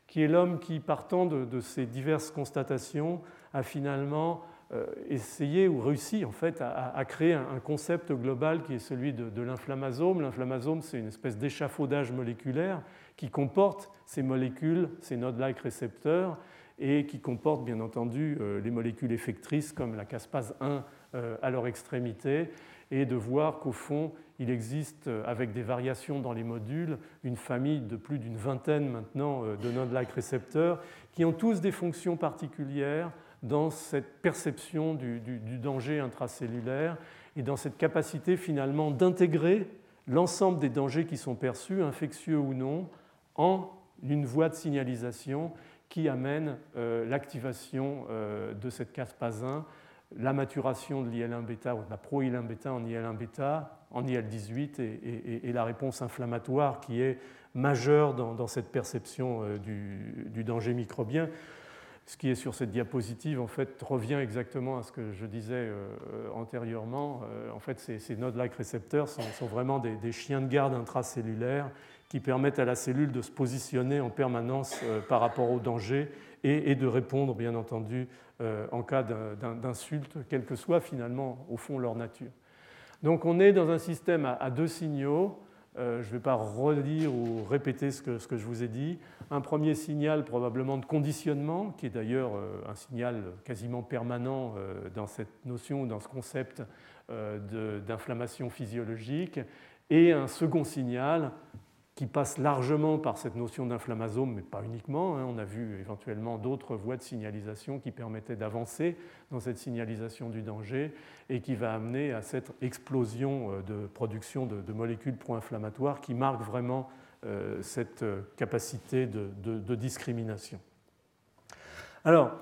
qui est l'homme qui, partant de, ces diverses constatations, a finalement euh, essayer ou réussi en fait à, créer un, concept global qui est celui de, l'inflammasome. L'inflammasome, c'est une espèce d'échafaudage moléculaire qui comporte ces molécules, ces node-like récepteurs, et qui comporte bien entendu euh, les molécules effectrices comme la caspase 1 euh, à leur extrémité, et de voir qu'au fond, il existe, avec des variations dans les modules, une famille de plus d'une vingtaine maintenant de node-like récepteurs qui ont tous des fonctions particulières dans cette perception du, danger intracellulaire et dans cette capacité finalement d'intégrer l'ensemble des dangers qui sont perçus, infectieux ou non, en une voie de signalisation qui amène euh, l'activation euh, de cette caspase 1, la maturation de l'IL1 bêta ou de la pro-IL1 bêta en IL1 bêta, en IL18, et, la réponse inflammatoire qui est majeure dans, cette perception euh, du, danger microbien. Ce qui est sur cette diapositive, en fait, revient exactement à ce que je disais euh, antérieurement. Euh, en fait, ces, ces node-like récepteurs sont, vraiment des, chiens de garde intracellulaires qui permettent à la cellule de se positionner en permanence par rapport au danger et, de répondre, bien entendu, en cas d'insulte, quelle que soit finalement au fond leur nature. Donc on est dans un système à deux signaux euh, je ne vais pas redire ou répéter ce que, je vous ai dit. Un premier signal probablement de conditionnement, qui est d'ailleurs euh, un signal quasiment permanent euh, dans cette notion, dans ce concept d'inflammation physiologique. Et un second signal qui passe largement par cette notion d'inflammasome, mais pas uniquement. Hein. On a vu éventuellement d'autres voies de signalisation qui permettaient d'avancer dans cette signalisation du danger et qui va amener à cette explosion euh, de production de, molécules pro-inflammatoires qui marque vraiment euh, cette euh, capacité de, discrimination. Alors,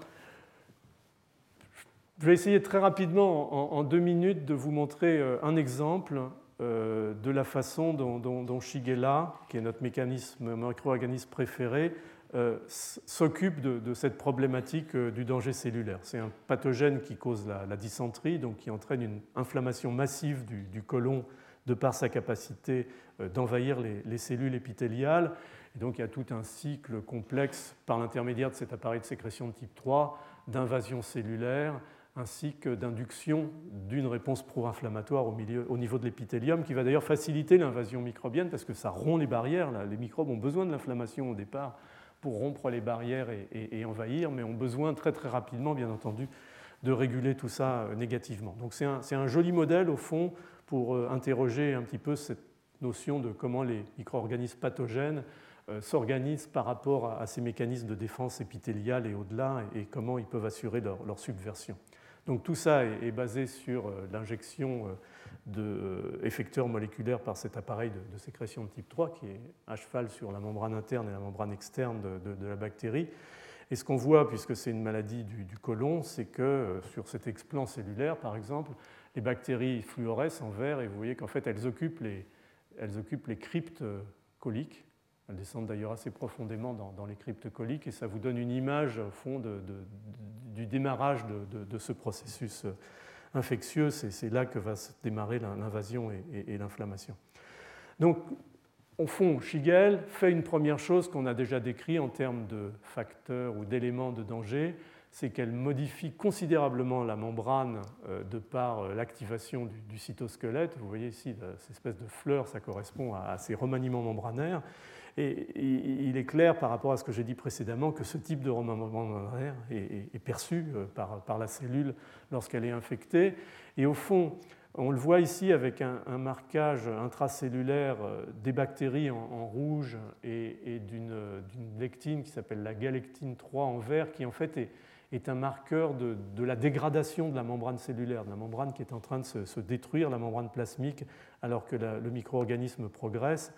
je vais essayer très rapidement, en, deux minutes, de vous montrer un exemple de la façon dont, Shigella, qui est notre mécanisme micro-organisme préféré, euh, s'occupe de, cette problématique euh, du danger cellulaire. C'est un pathogène qui cause la, dysenterie, donc qui entraîne une inflammation massive du, du côlon de par sa capacité d'envahir les, cellules épithéliales. Et donc il y a tout un cycle complexe par l'intermédiaire de cet appareil de sécrétion de type 3 d'invasion cellulaire ainsi que d'induction d'une réponse pro-inflammatoire au, niveau de l'épithélium, qui va d'ailleurs faciliter l'invasion microbienne parce que ça rompt les barrières. Les microbes ont besoin de l'inflammation au départ pour rompre les barrières et, envahir, mais ont besoin très très rapidement, bien entendu, de réguler tout ça euh, négativement. Donc c'est un, joli modèle, au fond, pour euh, interroger un petit peu cette notion de comment les micro-organismes pathogènes euh, s'organisent par rapport à, ces mécanismes de défense épithéliale et au-delà, et, comment ils peuvent assurer leur subversion. Donc tout ça est basé sur euh, l'injection euh, d'effecteurs moléculaires par cet appareil de, sécrétion de type 3 qui est à cheval sur la membrane interne et la membrane externe de, la bactérie. Et ce qu'on voit, puisque c'est une maladie du, du côlon, c'est que euh, sur cet explant cellulaire, par exemple, les bactéries fluorescent en vert et vous voyez qu'en fait elles occupent les, elles occupent les cryptes coliques elles descendent d'ailleurs assez profondément dans, les cryptes coliques et ça vous donne une image au fond du démarrage de, ce processus euh, infectieux. C'est là que va se démarrer l'invasion et, l'inflammation. Donc, au fond, Shigel fait une première chose qu'on a déjà décrit en termes de facteurs ou d'éléments de danger, c'est qu'elle modifie considérablement la membrane euh, de par euh, l'activation du, cytosquelette. Vous voyez ici, cette espèce de fleur, ça correspond à ces remaniements membranaires. Et il est clair par rapport à ce que j'ai dit précédemment que ce type de remembrement est, perçu euh, par, la cellule lorsqu'elle est infectée. Et au fond, on le voit ici avec un, marquage intracellulaire euh, des bactéries en, rouge et, d'une lectine qui s'appelle la galectine 3 en vert, qui en fait est, un marqueur de, la dégradation de la membrane cellulaire, de la membrane qui est en train de se, détruire, la membrane plasmique, alors que le micro-organisme progresse.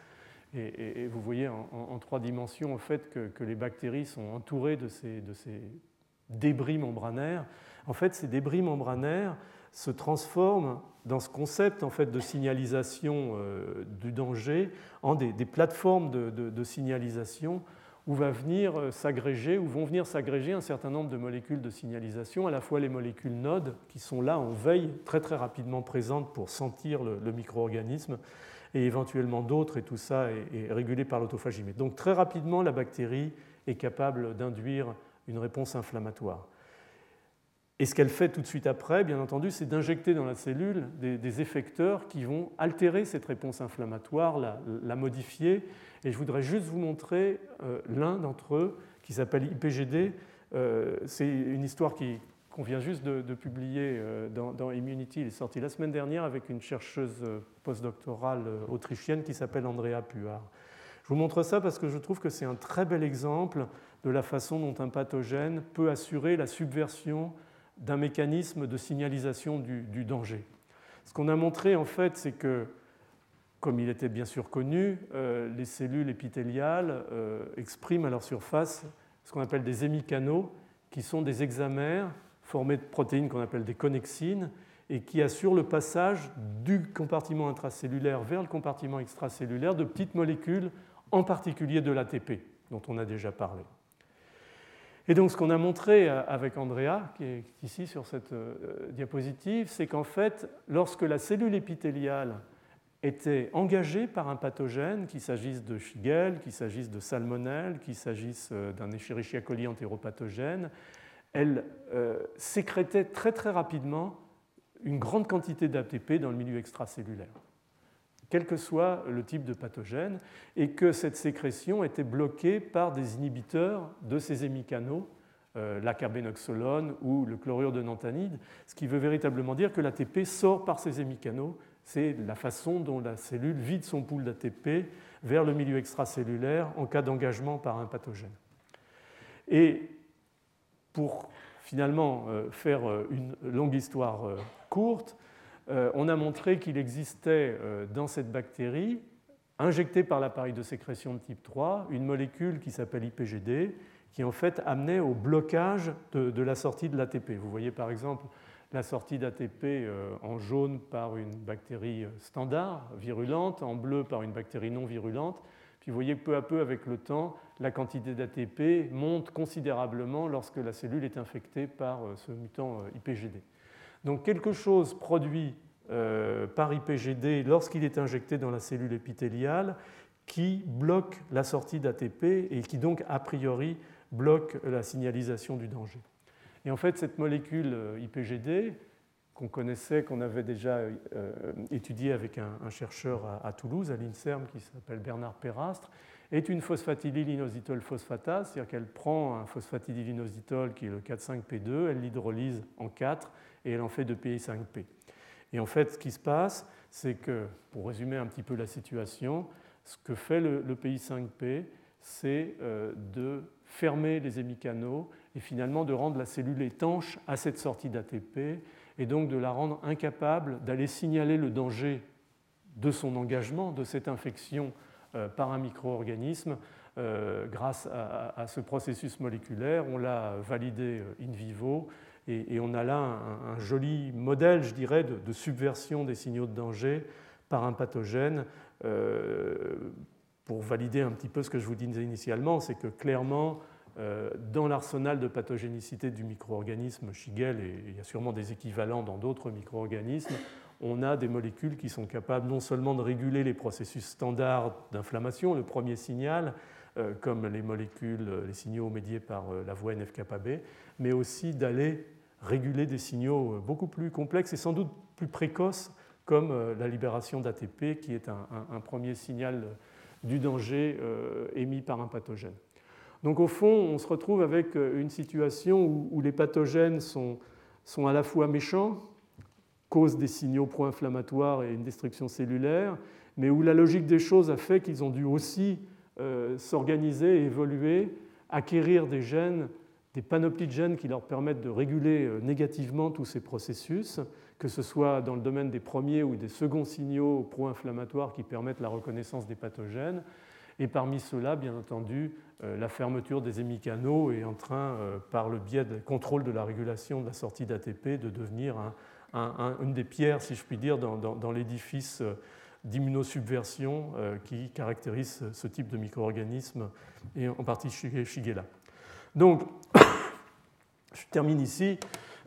Et, vous voyez en, trois dimensions en fait que, les bactéries sont entourées de ces, débris membranaires. En fait, ces débris membranaires se transforment dans ce concept en fait de signalisation euh, du danger en des, plateformes de, signalisation où va venir euh, s'agréger, où vont venir s'agréger un certain nombre de molécules de signalisation, à la fois les molécules nodes qui sont là en veille, très très rapidement présentes pour sentir le micro-organisme, et éventuellement d'autres, et tout ça est, régulé par l'autophagie. Donc très rapidement, la bactérie est capable d'induire une réponse inflammatoire. Et ce qu'elle fait tout de suite après, bien entendu, c'est d'injecter dans la cellule des, effecteurs qui vont altérer cette réponse inflammatoire, la, modifier. Et je voudrais juste vous montrer euh, l'un d'entre eux, qui s'appelle IPGD. Euh, c'est une histoire qui, qu'on vient juste de, publier euh, dans, Immunity. Il est sorti la semaine dernière avec une chercheuse euh, postdoctorale euh, autrichienne qui s'appelle Andrea Puard. Je vous montre ça parce que je trouve que c'est un très bel exemple de la façon dont un pathogène peut assurer la subversion d'un mécanisme de signalisation du, danger. Ce qu'on a montré en fait, c'est que, comme il était bien sûr connu, les cellules épithéliales expriment à leur surface ce qu'on appelle des hémicanaux, qui sont des hexamères formés de protéines qu'on appelle des connexines et qui assurent le passage du compartiment intracellulaire vers le compartiment extracellulaire de petites molécules, en particulier de l'ATP, dont on a déjà parlé. Et donc ce qu'on a montré avec Andrea, qui est ici sur cette euh, diapositive, c'est qu'en fait, lorsque la cellule épithéliale était engagée par un pathogène, qu'il s'agisse de Shigel, qu'il s'agisse de salmonelle, qu'il s'agisse euh, d'un Escherichia coli entéropathogène, elle euh, sécrétait très très rapidement une grande quantité d'ATP dans le milieu extracellulaire, quel que soit le type de pathogène, et que cette sécrétion était bloquée par des inhibiteurs de ces hémicanaux, euh, la carbénoxolone ou le chlorure de nantanide, ce qui veut véritablement dire que l'ATP sort par ces hémicanaux. C'est la façon dont la cellule vide son pool d'ATP vers le milieu extracellulaire en cas d'engagement par un pathogène. Et pour finalement faire une longue histoire courte, on a montré qu'il existait dans cette bactérie injectée par l'appareil de sécrétion de type 3 une molécule qui s'appelle IPGD, qui en fait amenait au blocage de, la sortie de l'ATP. Vous voyez par exemple la sortie d'ATP euh, en jaune par une bactérie standard, virulente, en bleu par une bactérie non virulente. Puis vous voyez peu à peu avec le temps, la quantité d'ATP monte considérablement lorsque la cellule est infectée par euh, ce mutant euh, IPGD. Donc quelque chose produit euh, par IPGD lorsqu'il est injecté dans la cellule épithéliale qui bloque la sortie d'ATP et qui donc a priori bloque la signalisation du danger. Et en fait, cette molécule IPGD, qu'on connaissait, qu'on avait déjà étudiée avec un, chercheur à, Toulouse, à l'INSERM, qui s'appelle Bernard Perastre, est une phosphatidyl'inositol phosphatase, c'est-à-dire qu'elle prend un phosphatidyl'inositol qui est le 4,5P2, elle l'hydrolyse en 4 et elle en fait de PI5P. Et en fait, ce qui se passe, c'est que, pour résumer un petit peu la situation, ce que fait le, PI5P, c'est euh, de fermer les hémicanaux et finalement de rendre la cellule étanche à cette sortie d'ATP et donc de la rendre incapable d'aller signaler le danger de son engagement, de cette infection par un micro-organisme euh, grâce à, ce processus moléculaire. On l'a validé in vivo et, on a là un, joli modèle, je dirais, de, subversion des signaux de danger par un pathogène. Euh, pour valider un petit peu ce que je vous disais initialement, c'est que clairement, euh, dans l'arsenal de pathogénicité du micro-organisme Shigel, et il y a sûrement des équivalents dans d'autres micro-organismes, on a des molécules qui sont capables non seulement de réguler les processus standards d'inflammation, le premier signal, euh, comme les molécules, les signaux médiés par la voie NF-κB, mais aussi d'aller réguler des signaux euh, beaucoup plus complexes et sans doute plus précoces, comme euh, la libération d'ATP, qui est un, premier signal euh, du danger émis par un pathogène. Donc au fond, on se retrouve avec une situation où, les pathogènes sont, sont, à la fois méchants, des signaux pro-inflammatoires et une destruction cellulaire, mais où la logique des choses a fait qu'ils ont dû aussi s'organiser et évoluer, acquérir des gènes des panoplies de gènes qui leur permettent de réguler euh, négativement tous ces processus, que ce soit dans le domaine des premiers ou des seconds signaux pro-inflammatoires qui permettent la reconnaissance des pathogènes. Et parmi ceux-là, bien entendu, euh, la fermeture des hémicanaux est en train, euh, par le biais du contrôle de la régulation de la sortie d'ATP, de devenir une des pierres, si je puis dire, dans, l'édifice d'immunosubversion qui caractérise ce type de micro-organisme, et en particulier Shigella. Donc, je termine ici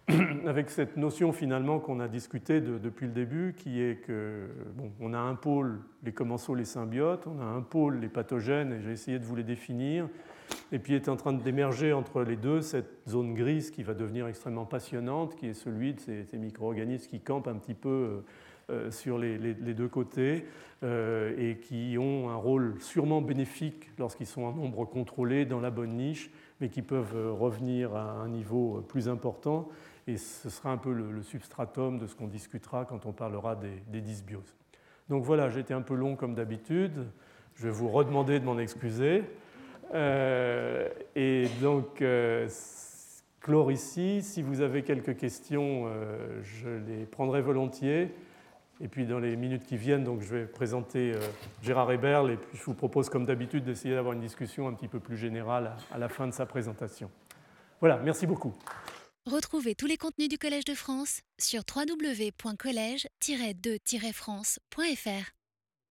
avec cette notion finalement qu'on a discutée depuis le début, qui est que bon, on a un pôle les commensaux, les symbiotes, on a un pôle les pathogènes, et j'ai essayé de vous les définir. Et puis est en train d'émerger entre les deux cette zone grise qui va devenir extrêmement passionnante, qui est celui de ces, micro-organismes qui campent un petit peu euh, euh, sur les, deux côtés euh, et qui ont un rôle sûrement bénéfique lorsqu'ils sont en nombre contrôlé dans la bonne niche mais qui peuvent revenir à un niveau plus important. Et ce sera un peu le, substratum de ce qu'on discutera quand on parlera des, dysbioses. Donc voilà, été un peu long comme d'habitude. Je vais vous redemander de m'en excuser. Euh, et donc, clore ici. Si vous avez quelques questions, je les prendrai volontiers. Et puis dans les minutes qui viennent, donc, je vais présenter euh, Gérard Eberl et puis je vous propose comme d'habitude d'essayer d'avoir une discussion un petit peu plus générale à la fin de sa présentation. Voilà, merci beaucoup. Retrouvez tous les contenus du Collège de France sur www.colège-2-france.fr.